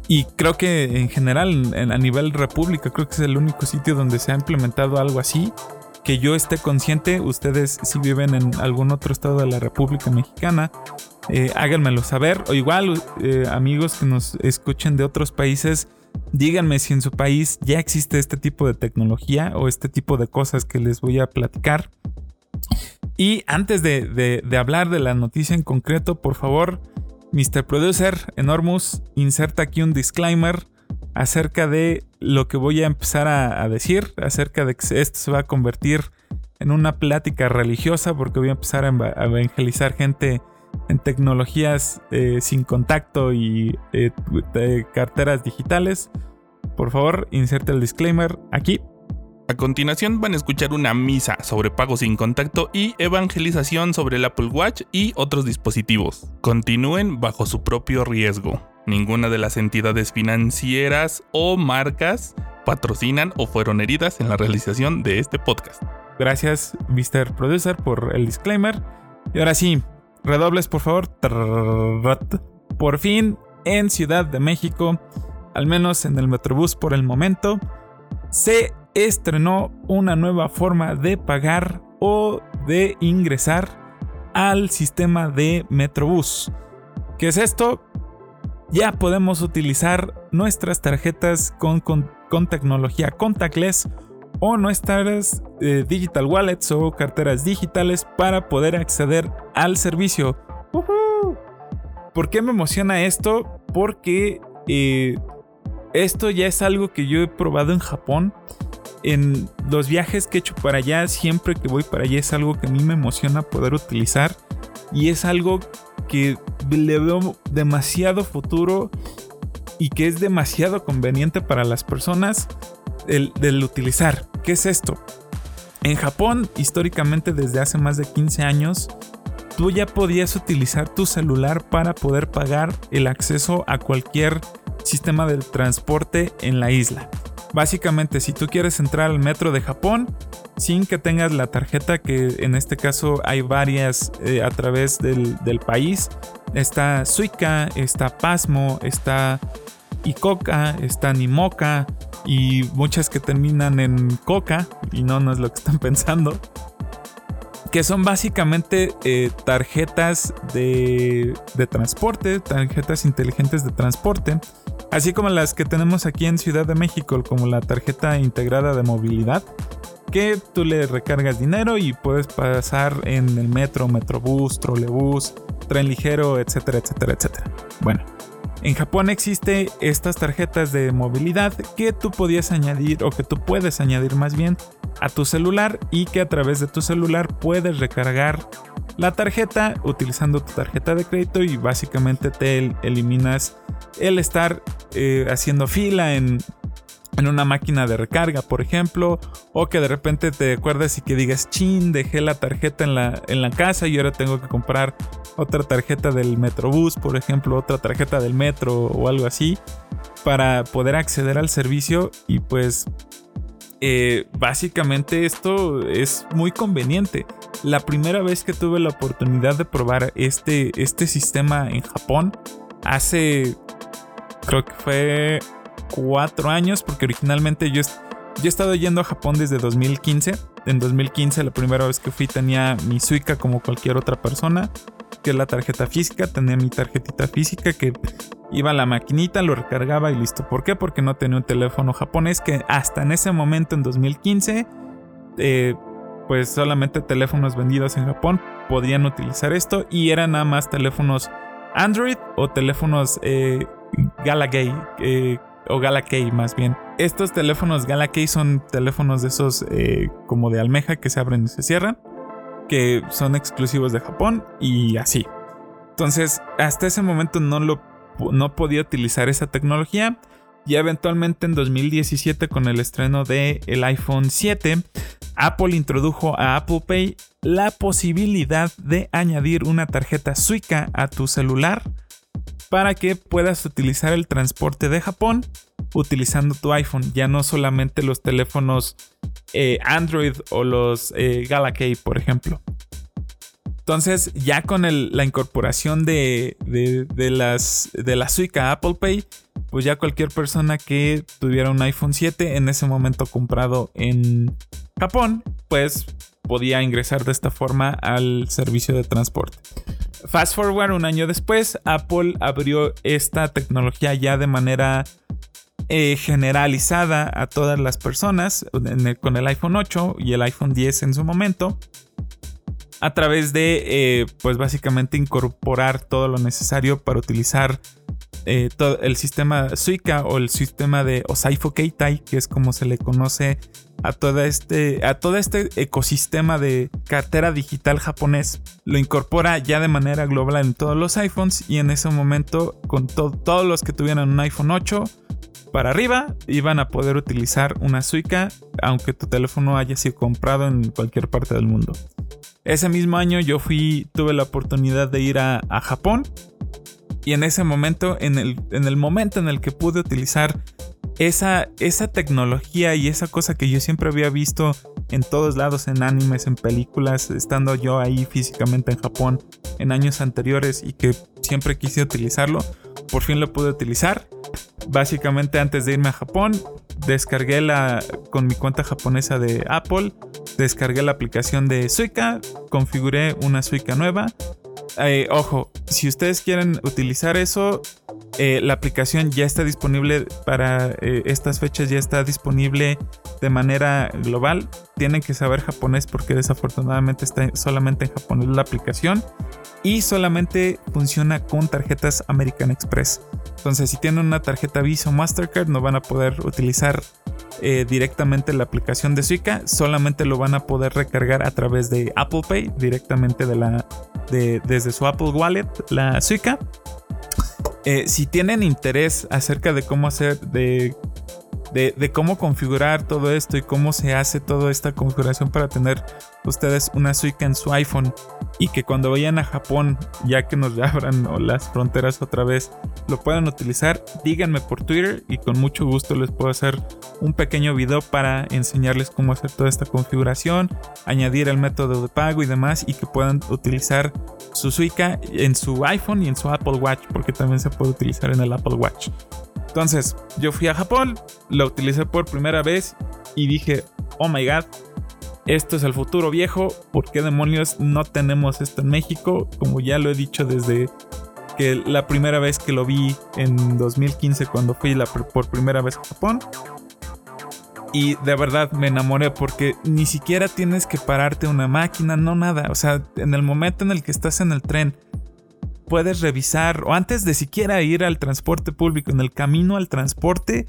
Y creo que en general, a nivel república, creo que es el único sitio donde se ha implementado algo así que yo esté consciente, ustedes si viven en algún otro estado de la República Mexicana, eh, háganmelo saber. O igual, eh, amigos que nos escuchen de otros países, díganme si en su país ya existe este tipo de tecnología o este tipo de cosas que les voy a platicar. Y antes de, de hablar de la noticia en concreto, por favor, Mr. Producer, Enormous, inserta aquí un disclaimer acerca de lo que voy a empezar a, decir, acerca de que esto se va a convertir en una plática religiosa, porque voy a empezar a evangelizar gente en tecnologías eh, sin contacto y eh, carteras digitales. Por favor, inserte el disclaimer aquí. A continuación van a escuchar una misa sobre pago sin contacto y evangelización sobre el Apple Watch y otros dispositivos. Continúen bajo su propio riesgo. Ninguna de las entidades financieras o marcas patrocinan o fueron heridas en la realización de este podcast. Gracias, Mr. Producer, por el disclaimer. Y ahora sí, redobles, por favor. Por fin, en Ciudad de México, al menos en el Metrobús por el momento, se estrenó una nueva forma de pagar o de ingresar al sistema de Metrobús. ¿Qué es esto? ya podemos utilizar nuestras tarjetas con, tecnología contactless o nuestras eh, digital wallets o carteras digitales para poder acceder al servicio. ¿Por qué me emociona esto? Porque eh, esto ya es algo que yo he probado en Japón. En los viajes que he hecho para allá, siempre que voy para allá es algo que a mí me emociona poder utilizar. Y es algo que le veo demasiado futuro y que es demasiado conveniente para las personas el, del utilizar. ¿Qué es esto? En Japón, históricamente desde hace más de 15 años, tú ya podías utilizar tu celular para poder pagar el acceso a cualquier sistema de transporte en la isla. Básicamente, si tú quieres entrar al metro de Japón sin que tengas la tarjeta, que en este caso hay varias eh, a través del, país, está Suica, está Pasmo, está Icoca, está Nimoca y muchas que terminan en Coca, y no, no es lo que están pensando. Que son básicamente eh, tarjetas de, de transporte, tarjetas inteligentes de transporte así como las que tenemos aquí en Ciudad de México, como la tarjeta integrada de movilidad, que tú le recargas dinero y puedes pasar en el metro, metrobús, trolebús, tren ligero, etcétera, etcétera, etcétera. Bueno, en Japón existe estas tarjetas de movilidad que tú podías añadir o que tú puedes añadir más bien a tu celular y que a través de tu celular puedes recargar la tarjeta utilizando tu tarjeta de crédito y básicamente te eliminas el estar eh, haciendo fila en, en una máquina de recarga, por ejemplo, o que de repente te acuerdas y que digas, chin, dejé la tarjeta en la, en la casa y ahora tengo que comprar otra tarjeta del Metrobús, por ejemplo, otra tarjeta del metro o algo así, para poder acceder al servicio y pues eh, básicamente esto es muy conveniente. La primera vez que tuve la oportunidad de probar este, este sistema en Japón, hace, creo que fue cuatro años, porque originalmente yo, yo he estado yendo a Japón desde 2015. En 2015 la primera vez que fui tenía mi Suica como cualquier otra persona, que es la tarjeta física, tenía mi tarjetita física que iba a la maquinita, lo recargaba y listo. ¿Por qué? Porque no tenía un teléfono japonés que hasta en ese momento, en 2015, eh, pues solamente teléfonos vendidos en Japón podían utilizar esto y eran nada más teléfonos Android o teléfonos eh, Galagay eh, o Galakey más bien. Estos teléfonos Galakey son teléfonos de esos eh, como de almeja que se abren y se cierran, que son exclusivos de Japón y así. Entonces, hasta ese momento no lo no podía utilizar esa tecnología. Y eventualmente en 2017 con el estreno del el iPhone 7, Apple introdujo a Apple Pay la posibilidad de añadir una tarjeta Suica a tu celular para que puedas utilizar el transporte de Japón utilizando tu iPhone, ya no solamente los teléfonos eh, Android o los eh, Galaxy, por ejemplo. Entonces, ya con la incorporación de, las, de la Suica Apple Pay, pues ya cualquier persona que tuviera un iPhone 7 en ese momento comprado en Japón, pues podía ingresar de esta forma al servicio de transporte. Fast forward un año después, Apple abrió esta tecnología ya de manera eh, generalizada a todas las personas con el iPhone 8 y el iPhone 10 en su momento a través de, eh, pues básicamente incorporar todo lo necesario para utilizar eh, el sistema Suica o el sistema de Osaifo Keitai, que es como se le conoce a, toda este, a todo este ecosistema de cartera digital japonés. Lo incorpora ya de manera global en todos los iPhones y en ese momento con todos los que tuvieran un iPhone 8 para arriba iban a poder utilizar una Suica aunque tu teléfono haya sido comprado en cualquier parte del mundo. Ese mismo año yo fui, tuve la oportunidad de ir a, Japón y en ese momento, en el, en el, momento en el que pude utilizar esa, esa tecnología y esa cosa que yo siempre había visto en todos lados, en animes, en películas, estando yo ahí físicamente en Japón en años anteriores y que siempre quise utilizarlo, por fin lo pude utilizar. Básicamente antes de irme a Japón, descargué la con mi cuenta japonesa de Apple, descargué la aplicación de Suica, configuré una Suica nueva. Eh, ojo, si ustedes quieren utilizar eso, eh, la aplicación ya está disponible para eh, estas fechas, ya está disponible de manera global. Tienen que saber japonés porque desafortunadamente está solamente en japonés la aplicación y solamente funciona con tarjetas American Express. Entonces, si tienen una tarjeta Visa o Mastercard, no van a poder utilizar eh, directamente la aplicación de Suica, solamente lo van a poder recargar a través de Apple Pay, directamente de la, desde su Apple Wallet, la Suica. Eh, si tienen interés acerca de cómo hacer, de de, cómo configurar todo esto y cómo se hace toda esta configuración para tener ustedes una Suica en su iPhone y que cuando vayan a Japón, ya que nos abran las fronteras otra vez, lo puedan utilizar, díganme por Twitter y con mucho gusto les puedo hacer un pequeño video para enseñarles cómo hacer toda esta configuración, añadir el método de pago y demás y que puedan utilizar su Suica en su iPhone y en su Apple Watch porque también se puede utilizar en el Apple Watch. Entonces, yo fui a Japón, lo utilicé por primera vez y dije, oh my god, esto es el futuro viejo, ¿por qué demonios no tenemos esto en México? Como ya lo he dicho desde que la primera vez que lo vi en 2015 cuando fui por primera vez a Japón. Y de verdad me enamoré porque ni siquiera tienes que pararte una máquina, no nada. O sea, en el momento en el que estás en el tren, puedes revisar, o antes de siquiera ir al transporte público, en el camino al transporte,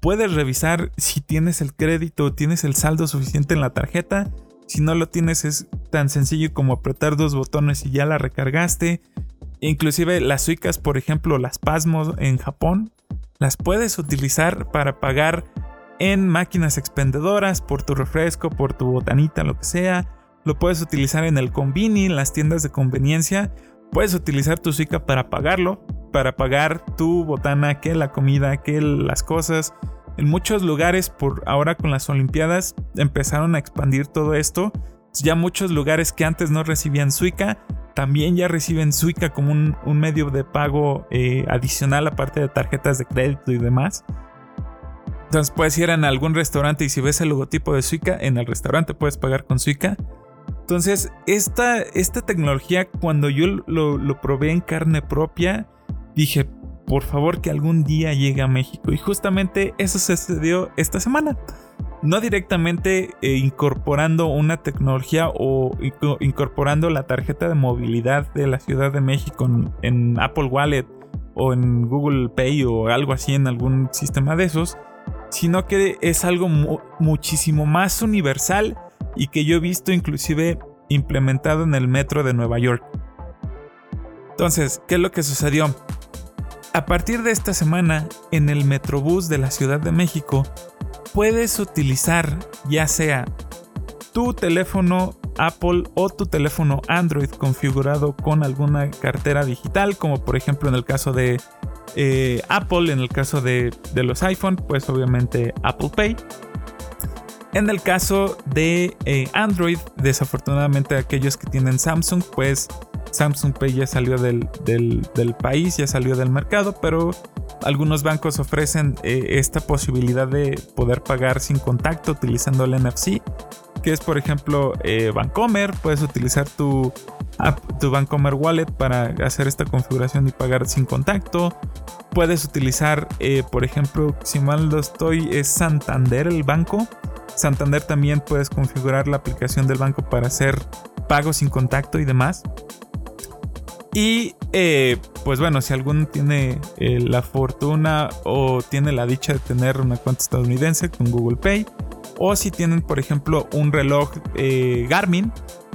puedes revisar si tienes el crédito, tienes el saldo suficiente en la tarjeta. Si no lo tienes es tan sencillo como apretar dos botones y ya la recargaste. Inclusive las suicas, por ejemplo, las Pasmos en Japón, las puedes utilizar para pagar en máquinas expendedoras, por tu refresco, por tu botanita, lo que sea. Lo puedes utilizar en el convini, en las tiendas de conveniencia. Puedes utilizar tu Suica para pagarlo, para pagar tu botana, que la comida, que las cosas. En muchos lugares, por ahora con las Olimpiadas, empezaron a expandir todo esto. Ya muchos lugares que antes no recibían Suica, también ya reciben Suica como un, medio de pago eh, adicional aparte de tarjetas de crédito y demás. Entonces puedes ir a algún restaurante y si ves el logotipo de Suica, en el restaurante puedes pagar con Suica. Entonces, esta, esta tecnología, cuando yo lo, probé en carne propia, dije, por favor que algún día llegue a México. Y justamente eso sucedió esta semana. No directamente eh, incorporando una tecnología o incorporando la tarjeta de movilidad de la Ciudad de México en Apple Wallet o en Google Pay o algo así en algún sistema de esos, sino que es algo muchísimo más universal y que yo he visto inclusive implementado en el metro de Nueva York. Entonces, ¿qué es lo que sucedió? A partir de esta semana, en el Metrobús de la Ciudad de México, puedes utilizar ya sea tu teléfono Apple o tu teléfono Android configurado con alguna cartera digital, como por ejemplo en el caso de eh, Apple, en el caso de, los iPhone, pues obviamente Apple Pay. En el caso de eh, Android, desafortunadamente aquellos que tienen Samsung, pues Samsung Pay ya salió del, país, ya salió del mercado, pero algunos bancos ofrecen eh, esta posibilidad de poder pagar sin contacto utilizando el NFC, es por ejemplo eh, Bancomer, puedes utilizar tu, tu Bancomer Wallet para hacer esta configuración y pagar sin contacto. Puedes utilizar, eh, por ejemplo, si mal no estoy, es Santander el banco. Santander también puedes configurar la aplicación del banco para hacer pagos sin contacto y demás. Y eh, pues bueno, si alguno tiene eh, la fortuna o tiene la dicha de tener una cuenta estadounidense con Google Pay, o si tienen por ejemplo un reloj eh, Garmin,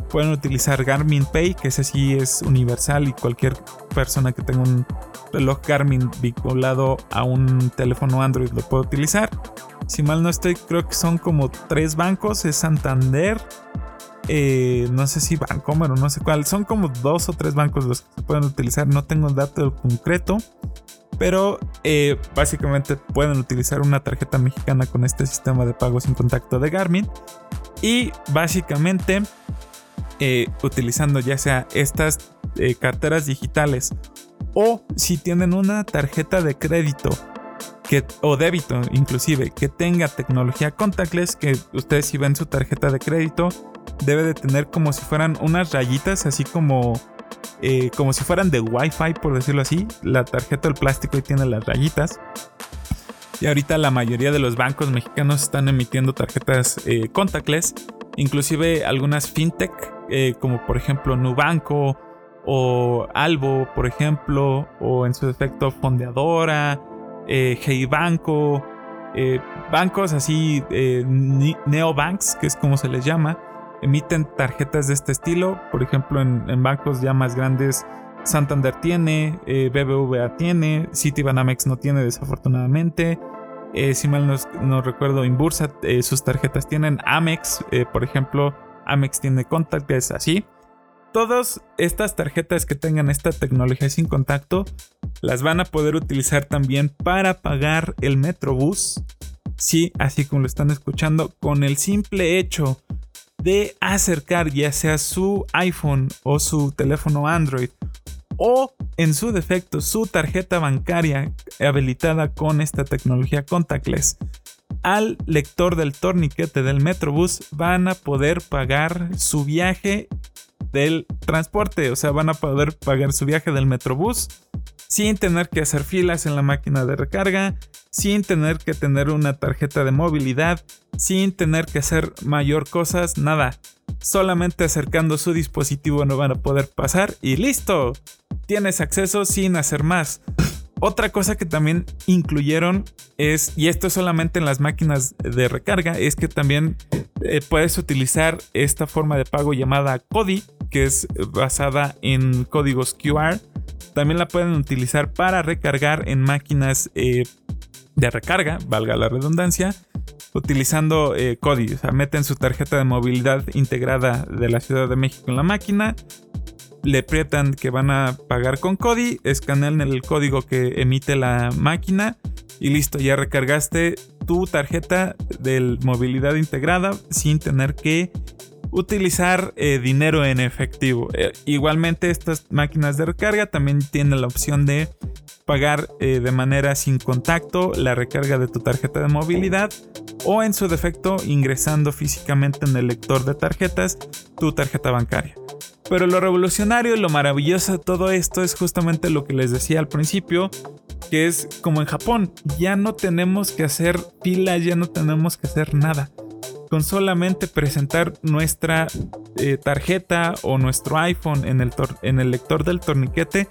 pueden utilizar Garmin Pay, que ese sí es universal y cualquier persona que tenga un reloj Garmin vinculado a un teléfono Android lo puede utilizar. Si mal no estoy, creo que son como tres bancos, es Santander, eh, no sé si Bancomer o no sé cuál, son como dos o tres bancos los que se pueden utilizar, no tengo el dato concreto, pero eh, básicamente pueden utilizar una tarjeta mexicana con este sistema de pago sin contacto de Garmin. Y básicamente eh, utilizando ya sea estas carteras digitales o si tienen una tarjeta de crédito que, o débito inclusive que tenga tecnología contactless que ustedes si ven su tarjeta de crédito debe de tener como si fueran unas rayitas, así como, eh, como si fueran de Wi-Fi, por decirlo así. La tarjeta del plástico y tiene las rayitas. Y ahorita la mayoría de los bancos mexicanos están emitiendo tarjetas eh, contactless, inclusive algunas fintech, eh, como por ejemplo Nubanco o Albo, por ejemplo, o en su defecto Fondeadora, Hey Banco, bancos así, neobanks, que es como se les llama, emiten tarjetas de este estilo. Por ejemplo, en, bancos ya más grandes, Santander tiene, eh, BBVA tiene, Citibanamex no tiene desafortunadamente. Eh, si mal no, recuerdo, Inbursa eh, sus tarjetas tienen. Amex, por ejemplo, Amex tiene Contact, es así. Todas estas tarjetas que tengan esta tecnología sin contacto las van a poder utilizar también para pagar el Metrobús. Sí, así como lo están escuchando, con el simple hecho de acercar ya sea su iPhone o su teléfono Android o en su defecto su tarjeta bancaria habilitada con esta tecnología contactless al lector del torniquete del Metrobús van a poder pagar su viaje del transporte, o sea, van a poder pagar su viaje del Metrobús sin tener que hacer filas en la máquina de recarga, sin tener que tener una tarjeta de movilidad, sin tener que hacer mayor cosas, nada. Solamente acercando su dispositivo no van a poder pasar y listo. Tienes acceso sin hacer más. Otra cosa que también incluyeron es, y esto solamente en las máquinas de recarga, es que también eh, puedes utilizar esta forma de pago llamada CODI, que es basada en códigos QR. También la pueden utilizar para recargar en máquinas eh, de recarga, valga la redundancia, utilizando eh, CODI. O sea, meten su tarjeta de movilidad integrada de la Ciudad de México en la máquina, le aprietan que van a pagar con CODI, escanean el código que emite la máquina y listo, ya recargaste tu tarjeta de movilidad integrada sin tener que utilizar eh, dinero en efectivo. Eh, igualmente estas máquinas de recarga también tienen la opción de pagar eh, de manera sin contacto la recarga de tu tarjeta de movilidad o en su defecto ingresando físicamente en el lector de tarjetas tu tarjeta bancaria. Pero lo revolucionario lo maravilloso de todo esto es justamente lo que les decía al principio, que es como en Japón, ya no tenemos que hacer pilas, ya no tenemos que hacer nada. Con solamente presentar nuestra eh, tarjeta o nuestro iPhone en el, en el lector del torniquete,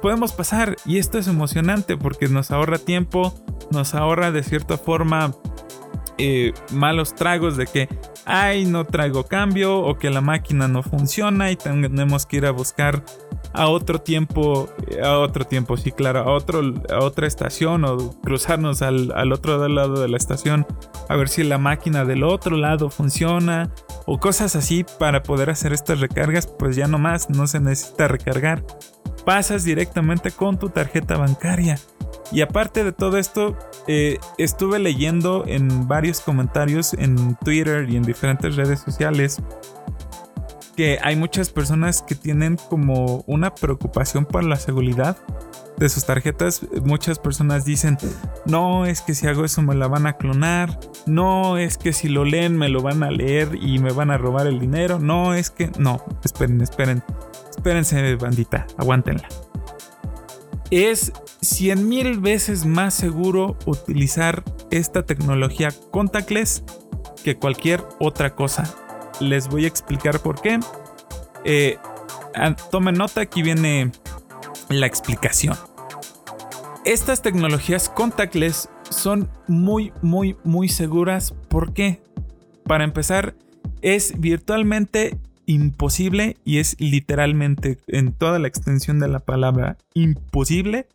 podemos pasar. Y esto es emocionante porque nos ahorra tiempo, nos ahorra de cierta forma eh, malos tragos de que, ay, no traigo cambio o que la máquina no funciona y tenemos que ir a buscar a otro tiempo, a otro tiempo, sí, claro, a, otro, a otra estación o cruzarnos al, al otro lado de la estación a ver si la máquina del otro lado funciona o cosas así para poder hacer estas recargas, pues ya no más, no se necesita recargar. Pasas directamente con tu tarjeta bancaria. Y aparte de todo esto, eh, estuve leyendo en varios comentarios en Twitter y en diferentes redes sociales que hay muchas personas que tienen como una preocupación por la seguridad de sus tarjetas. Muchas personas dicen, no, es que si hago eso me la van a clonar. No, es que si lo leen me lo van a leer y me van a robar el dinero. No, es que... No, esperen, esperen. Espérense, bandita, aguántenla es 100 mil veces más seguro utilizar esta tecnología contactless que cualquier otra cosa. Les voy a explicar por qué. Eh, ah, tomen nota, aquí viene la explicación. Estas tecnologías contactless son muy, muy, muy seguras. ¿Por qué? Para empezar, es virtualmente imposible y es literalmente en toda la extensión de la palabra imposible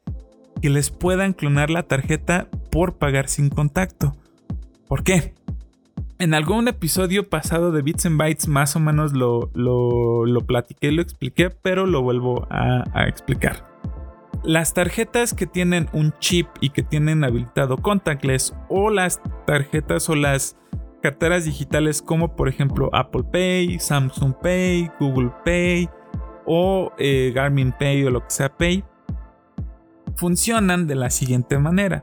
que les puedan clonar la tarjeta por pagar sin contacto. ¿Por qué? En algún episodio pasado de Bits and Bytes más o menos lo, lo, lo platiqué, lo expliqué, pero lo vuelvo a, explicar. Las tarjetas que tienen un chip y que tienen habilitado contactless o las tarjetas o las carteras digitales como por ejemplo Apple Pay, Samsung Pay, Google Pay o eh, Garmin Pay o lo que sea Pay, funcionan de la siguiente manera.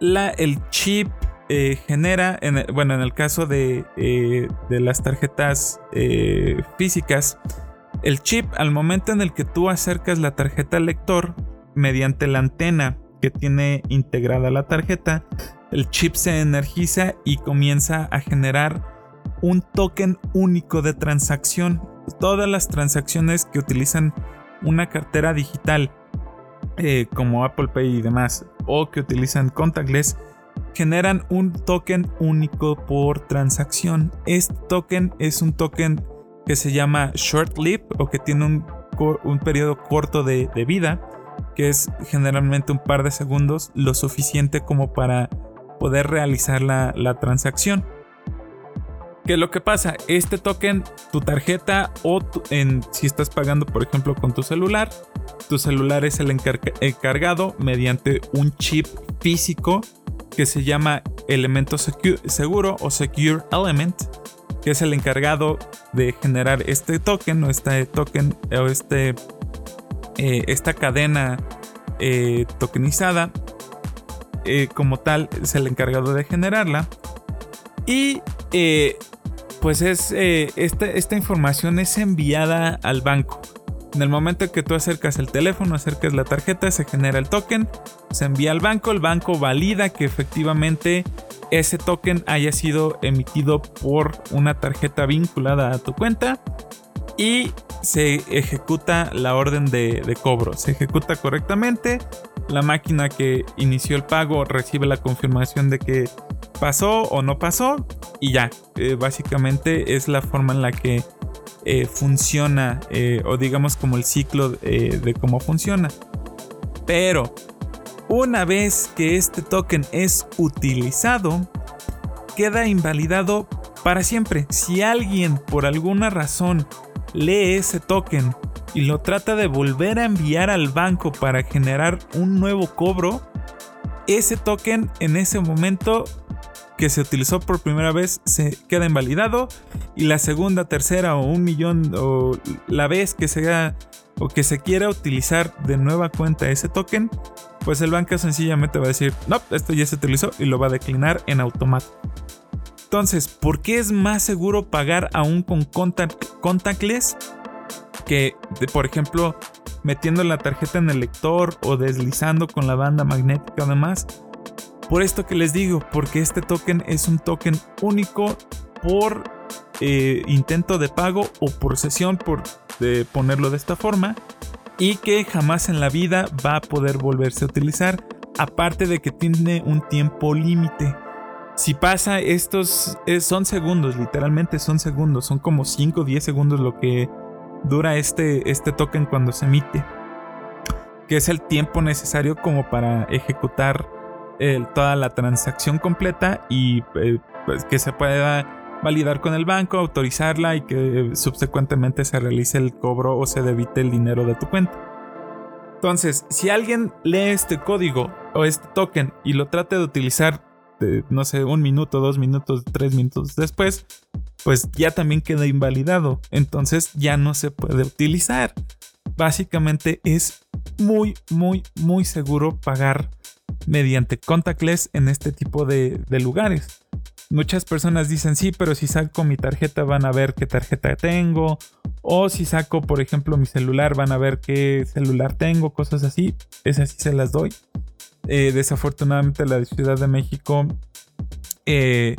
La, el chip eh, genera, bueno, en el caso de, eh, de las tarjetas físicas, el chip al momento en el que tú acercas la tarjeta al lector mediante la antena que tiene integrada la tarjeta, el chip se energiza y comienza a generar un token único de transacción. Todas las transacciones que utilizan una cartera digital eh, como Apple Pay y demás o que utilizan contactless generan un token único por transacción. Este token es un token que se llama short lived o que tiene un, periodo corto de, de vida que es generalmente un par de segundos lo suficiente como para poder realizar la, transacción. ¿Qué es lo que pasa? Este token, tu tarjeta o en, si estás pagando por ejemplo con tu celular, tu celular es el encargado mediante un chip físico que se llama elemento seguro o secure element, que es el encargado de generar este token o este token o este, eh, esta cadena eh, tokenizada eh, como tal es el encargado de generarla. Y pues es eh, esta, información es enviada al banco. En el momento que tú acercas el teléfono, acercas la tarjeta, se genera el token, se envía al banco, el banco valida que efectivamente ese token haya sido emitido por una tarjeta vinculada a tu cuenta y se ejecuta la orden de, cobro. Se ejecuta correctamente. La máquina que inició el pago recibe la confirmación de que pasó o no pasó. Y ya, eh, básicamente es la forma en la que eh, funciona eh, o digamos como el ciclo de cómo funciona. Pero una vez que este token es utilizado, queda invalidado para siempre. Si alguien por alguna razón lee ese token y lo trata de volver a enviar al banco para generar un nuevo cobro, ese token en ese momento que se utilizó por primera vez se queda invalidado y la segunda, tercera o un millón o la vez que sea o que se quiera utilizar de nueva cuenta ese token, pues el banco sencillamente va a decir, no, esto ya se utilizó y lo va a declinar en automático. Entonces, ¿por qué es más seguro pagar aún con contactless que, por ejemplo, metiendo la tarjeta en el lector o deslizando con la banda magnética además? Por esto que les digo, porque este token es un token único por eh, intento de pago o por sesión, por ponerlo de esta forma, y que jamás en la vida va a poder volverse a utilizar, aparte de que tiene un tiempo límite. Si pasa estos, son segundos, literalmente son segundos, son como 5 o 10 segundos lo que dura este, este token cuando se emite, que es el tiempo necesario como para ejecutar toda la transacción completa y eh, pues, que se pueda validar con el banco, autorizarla y que subsecuentemente se realice el cobro o se debite el dinero de tu cuenta. Entonces, si alguien lee este código o este token y lo trata de utilizar, no sé, un minuto, dos minutos, tres minutos después, pues ya también queda invalidado. Entonces ya no se puede utilizar. Básicamente es muy, muy, muy seguro pagar mediante contactless en este tipo de, lugares. Muchas personas dicen, sí, pero si saco mi tarjeta van a ver qué tarjeta tengo. O si saco, por ejemplo, mi celular van a ver qué celular tengo, cosas así. Esas sí se las doy. Eh, desafortunadamente la Ciudad de México eh,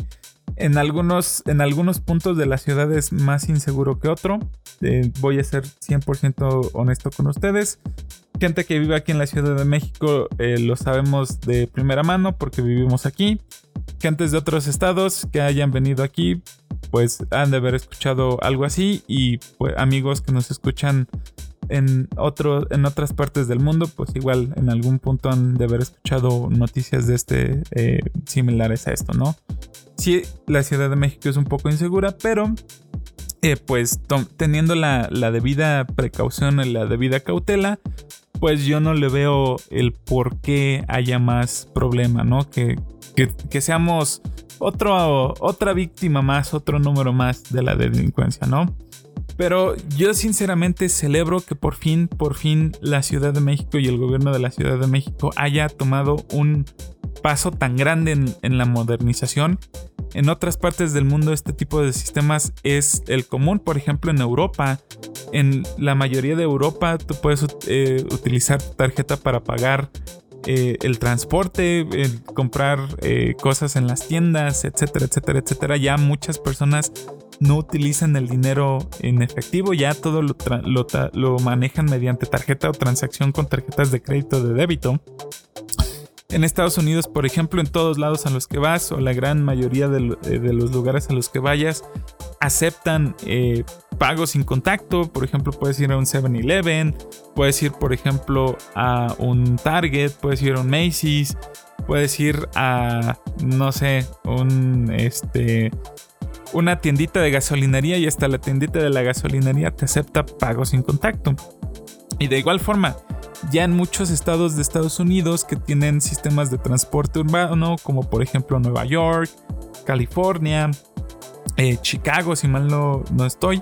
en, algunos, en algunos puntos de la ciudad es más inseguro que otro. Eh, voy a ser 100% honesto con ustedes gente que vive aquí en la Ciudad de México lo sabemos de primera mano porque vivimos aquí. Gentes de otros estados que hayan venido aquí, pues han de haber escuchado algo así. Y pues, amigos que nos escuchan en, otro, en otras partes del mundo, pues igual en algún punto han de haber escuchado noticias de este eh, similares a esto, ¿no? Sí, la Ciudad de México es un poco insegura, pero eh, pues teniendo la, la, debida precaución y la debida cautela, pues yo no le veo el por qué haya más problema, ¿no? Que, que, seamos otro, otra víctima más, otro número más de la delincuencia, ¿no? Pero yo sinceramente celebro que por fin, por fin la Ciudad de México y el gobierno de la Ciudad de México haya tomado un paso tan grande en, la modernización en otras partes del mundo este tipo de sistemas es el común, por ejemplo en Europa. En la mayoría de Europa tú puedes eh, utilizar tarjeta para pagar eh, el transporte, comprar eh, cosas en las tiendas, etcétera, etcétera, etcétera. Ya muchas personas no utilizan el dinero en efectivo, ya todo lo, lo manejan mediante tarjeta o transacción con tarjetas de crédito de débito. En Estados Unidos, por ejemplo, en todos lados a los que vas o la gran mayoría de, eh, los lugares a los que vayas aceptan eh, pagos sin contacto. Por ejemplo, puedes ir a un 7-Eleven, puedes ir, por ejemplo, a un Target, puedes ir a un Macy's, puedes ir a, no sé, un, este, una tiendita de gasolinería y hasta la tiendita de la gasolinería te acepta pagos sin contacto. Y de igual forma, ya en muchos estados de Estados Unidos que tienen sistemas de transporte urbano, como por ejemplo Nueva York, California, eh, Chicago, si mal no, no, estoy,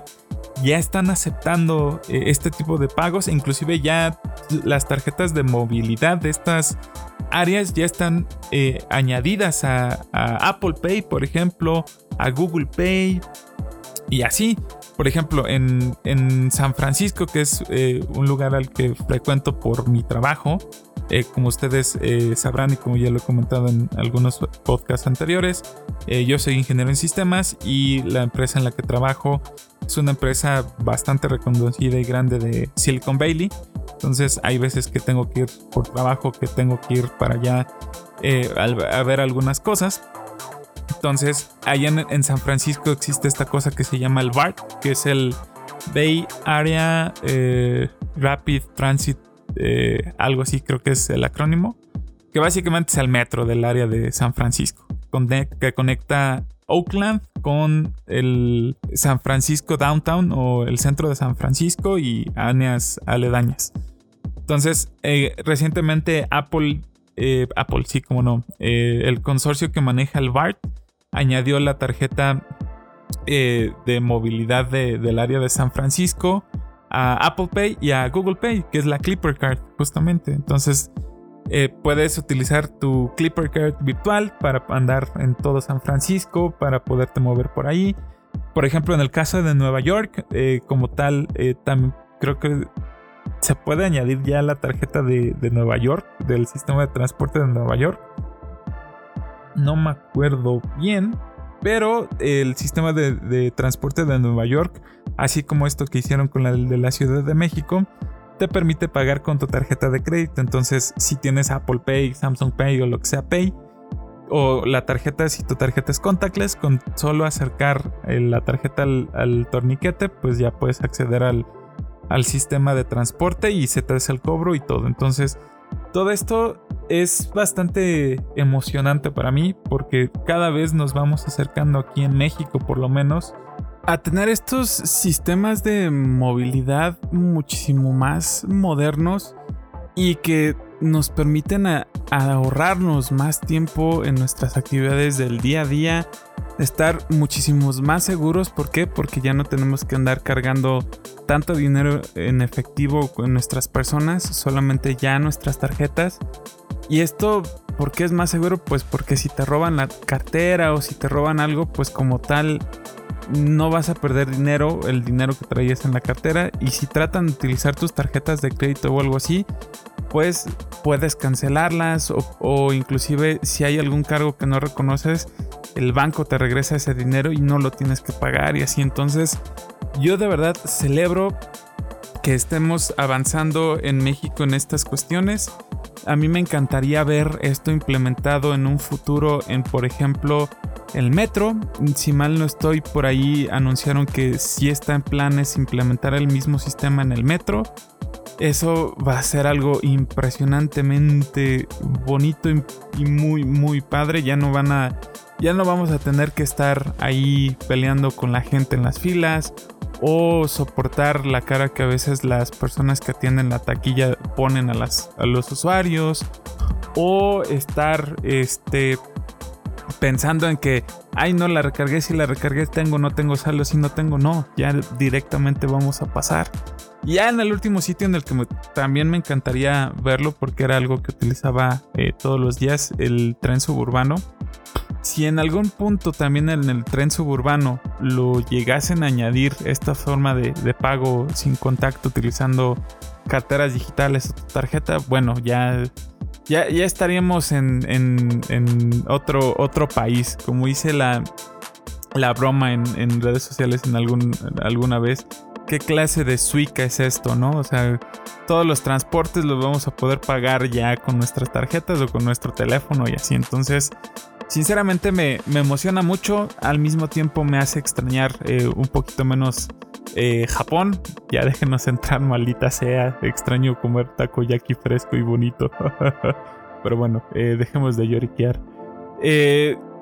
ya están aceptando eh, este tipo de pagos e inclusive ya las tarjetas de movilidad de estas áreas ya están eh, añadidas a, Apple Pay, por ejemplo, a Google Pay y así. Por ejemplo, en, San Francisco, que es eh, un lugar al que frecuento por mi trabajo, eh, como ustedes eh, sabrán y como ya lo he comentado en algunos podcasts anteriores, yo soy ingeniero en sistemas y la empresa en la que trabajo es una empresa bastante reconocida y grande de Silicon Valley. Entonces hay veces que tengo que ir por trabajo, que tengo que ir para allá a ver algunas cosas. Entonces, allá en, San Francisco existe esta cosa que se llama el BART, que es el Bay Area eh, Rapid Transit, eh, algo así creo que es el acrónimo. que básicamente es el metro del área de San Francisco, que conecta Oakland con el San Francisco Downtown o el centro de San Francisco y áreas aledañas. Entonces, eh, recientemente Apple, Apple, sí, como no, el consorcio que maneja el BART añadió la tarjeta de movilidad del área de San Francisco a Apple Pay y a Google Pay, que es la Clipper Card, justamente. Entonces, eh, puedes utilizar tu Clipper Card virtual para andar en todo San Francisco, para poderte mover por ahí. Por ejemplo, en el caso de Nueva York, eh, como tal, eh, también creo que se puede añadir ya la tarjeta de, Nueva York, del sistema de transporte de Nueva York. No me acuerdo bien, pero el sistema de, transporte de Nueva York, así como esto que hicieron con el de la Ciudad de México, te permite pagar con tu tarjeta de crédito. Entonces, si tienes Apple Pay, Samsung Pay o lo que sea Pay, o la tarjeta, si tu tarjeta es contactless, con solo acercar eh, la tarjeta al, torniquete, pues ya puedes acceder al, al, sistema de transporte y se te hace el cobro y todo. Entonces, todo esto es bastante emocionante para mí porque cada vez nos vamos acercando aquí en México, por lo menos, a tener estos sistemas de movilidad muchísimo más modernos y que nos permiten ahorrarnos más tiempo en nuestras actividades del día a día, estar muchísimos más seguros. ¿Por qué? Porque ya no tenemos que andar cargando tanto dinero en efectivo con nuestras personas, solamente ya nuestras tarjetas. Y esto, ¿por qué es más seguro? Pues porque si te roban la cartera o si te roban algo, pues como tal no vas a perder dinero, el dinero que traías en la cartera. Y si tratan de utilizar tus tarjetas de crédito o algo así, pues puedes cancelarlas o, inclusive si hay algún cargo que no reconoces, el banco te regresa ese dinero y no lo tienes que pagar y así. Entonces, yo de verdad celebro que estemos avanzando en México en estas cuestiones. A mí me encantaría ver esto implementado en un futuro en, por ejemplo, el metro. Si mal no estoy, por ahí anunciaron que sí está en planes implementar el mismo sistema en el metro. Eso va a ser algo impresionantemente bonito y muy muy padre. Ya no van a ya no vamos a tener que estar ahí peleando con la gente en las filas o soportar la cara que a veces las personas que atienden la taquilla ponen a, las, a los usuarios o estar este pensando en que, ay, no la recargué, si la recargué tengo, no tengo saldo, si no tengo, no, ya directamente vamos a pasar. Ya en el último sitio en el que también me encantaría verlo porque era algo que utilizaba eh, todos los días, el tren suburbano. Si en algún punto también en el tren suburbano lo llegasen a añadir esta forma de, de pago sin contacto utilizando carteras digitales o tarjeta, bueno, ya ya, estaríamos en, otro, otro país. Como hice la, la broma en, redes sociales en algún, alguna vez. ¿Qué clase de suica es esto, no? O sea, todos los transportes los vamos a poder pagar ya con nuestras tarjetas o con nuestro teléfono y así. Entonces, sinceramente me, emociona mucho. Al mismo tiempo me hace extrañar eh, un poquito menos eh, Japón, ya déjenos entrar, maldita sea. Extraño comer takoyaki fresco y bonito. Pero bueno, eh, dejemos de lloriquear.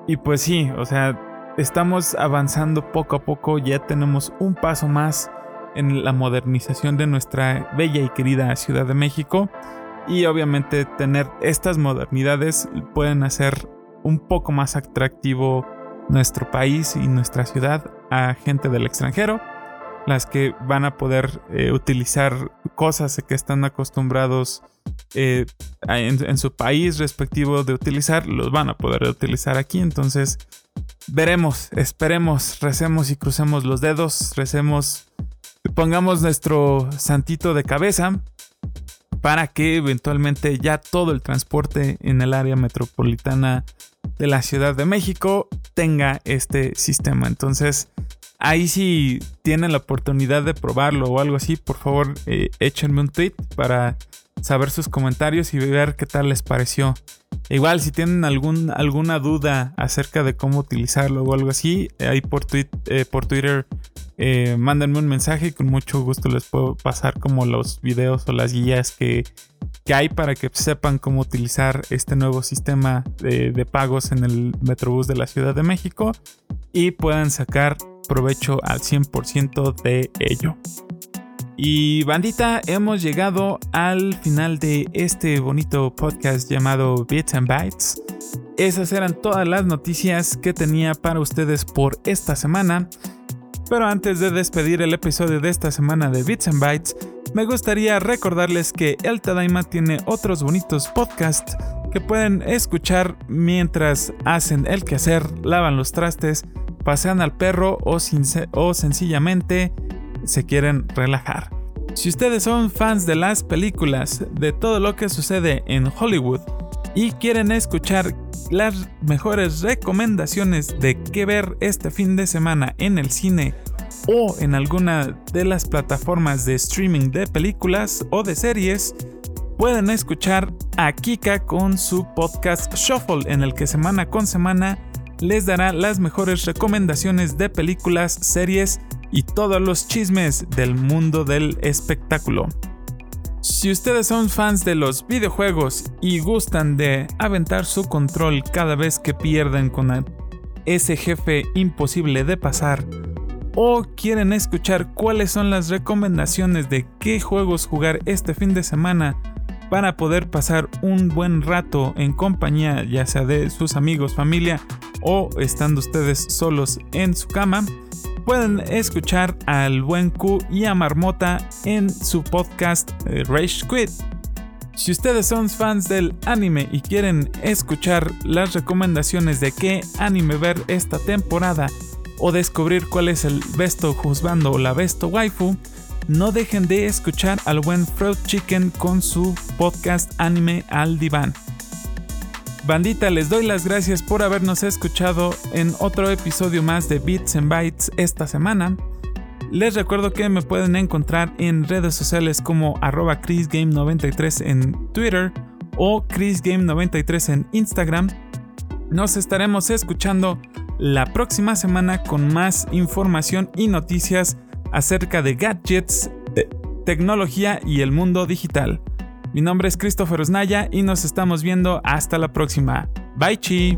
Y pues sí, o sea, estamos avanzando poco a poco. Ya tenemos un paso más en la modernización de nuestra bella y querida Ciudad de México. Y obviamente tener estas modernidades pueden hacer un poco más atractivo nuestro país y nuestra ciudad a gente del extranjero las que van a poder eh, utilizar cosas que están acostumbrados eh, en, su país respectivo de utilizar, los van a poder utilizar aquí. Entonces, veremos, esperemos, recemos y crucemos los dedos, recemos, pongamos nuestro santito de cabeza para que eventualmente ya todo el transporte en el área metropolitana de la Ciudad de México tenga este sistema. Entonces, Ahí si tienen la oportunidad de probarlo o algo así, por favor eh, échenme un tweet para saber sus comentarios y ver qué tal les pareció. Igual si tienen algún, alguna duda acerca de cómo utilizarlo o algo así, ahí por, eh, Twitter eh, mándenme un mensaje y con mucho gusto les puedo pasar como los videos o las guías que, que hay para que sepan cómo utilizar este nuevo sistema de, pagos en el Metrobús de la Ciudad de México y puedan sacar provecho al 100% de ello. Y bandita, hemos llegado al final de este bonito podcast llamado Bits and Bytes. Esas eran todas las noticias que tenía para ustedes por esta semana. Pero antes de despedir el episodio de esta semana de Bits and Bytes, me gustaría recordarles que El Tadaima tiene otros bonitos podcasts que pueden escuchar mientras hacen el quehacer, lavan los trastes, pasean al perro o, o sencillamente se quieren relajar. Si ustedes son fans de las películas, de todo lo que sucede en Hollywood y quieren escuchar las mejores recomendaciones de qué ver este fin de semana en el cine o en alguna de las plataformas de streaming de películas o de series, pueden escuchar a Kika con su podcast Shuffle en el que semana con semana les dará las mejores recomendaciones de películas, series y todos los chismes del mundo del espectáculo. Si ustedes son fans de los videojuegos y gustan de aventar su control cada vez que pierden con ese jefe imposible de pasar, o quieren escuchar cuáles son las recomendaciones de qué juegos jugar este fin de semana para poder pasar un buen rato en compañía ya sea de sus amigos, familia o estando ustedes solos en su cama, pueden escuchar al buen Q y a Marmota en su podcast eh, Rage Quit. Si ustedes son fans del anime y quieren escuchar las recomendaciones de qué anime ver esta temporada o descubrir cuál es el besto juzgando o la besto waifu, no dejen de escuchar al buen Fruit Chicken con su podcast Anime al Diván. Bandita, les doy las gracias por habernos escuchado en otro episodio más de Bits and Bytes esta semana. Les recuerdo que me pueden encontrar en redes sociales como arroba chrisgame93 en Twitter o chrisgame93 en Instagram. Nos estaremos escuchando la próxima semana con más información y noticias acerca de gadgets, tecnología y el mundo digital. Mi nombre es Christopher Osnaya y nos estamos viendo hasta la próxima. Bye chi.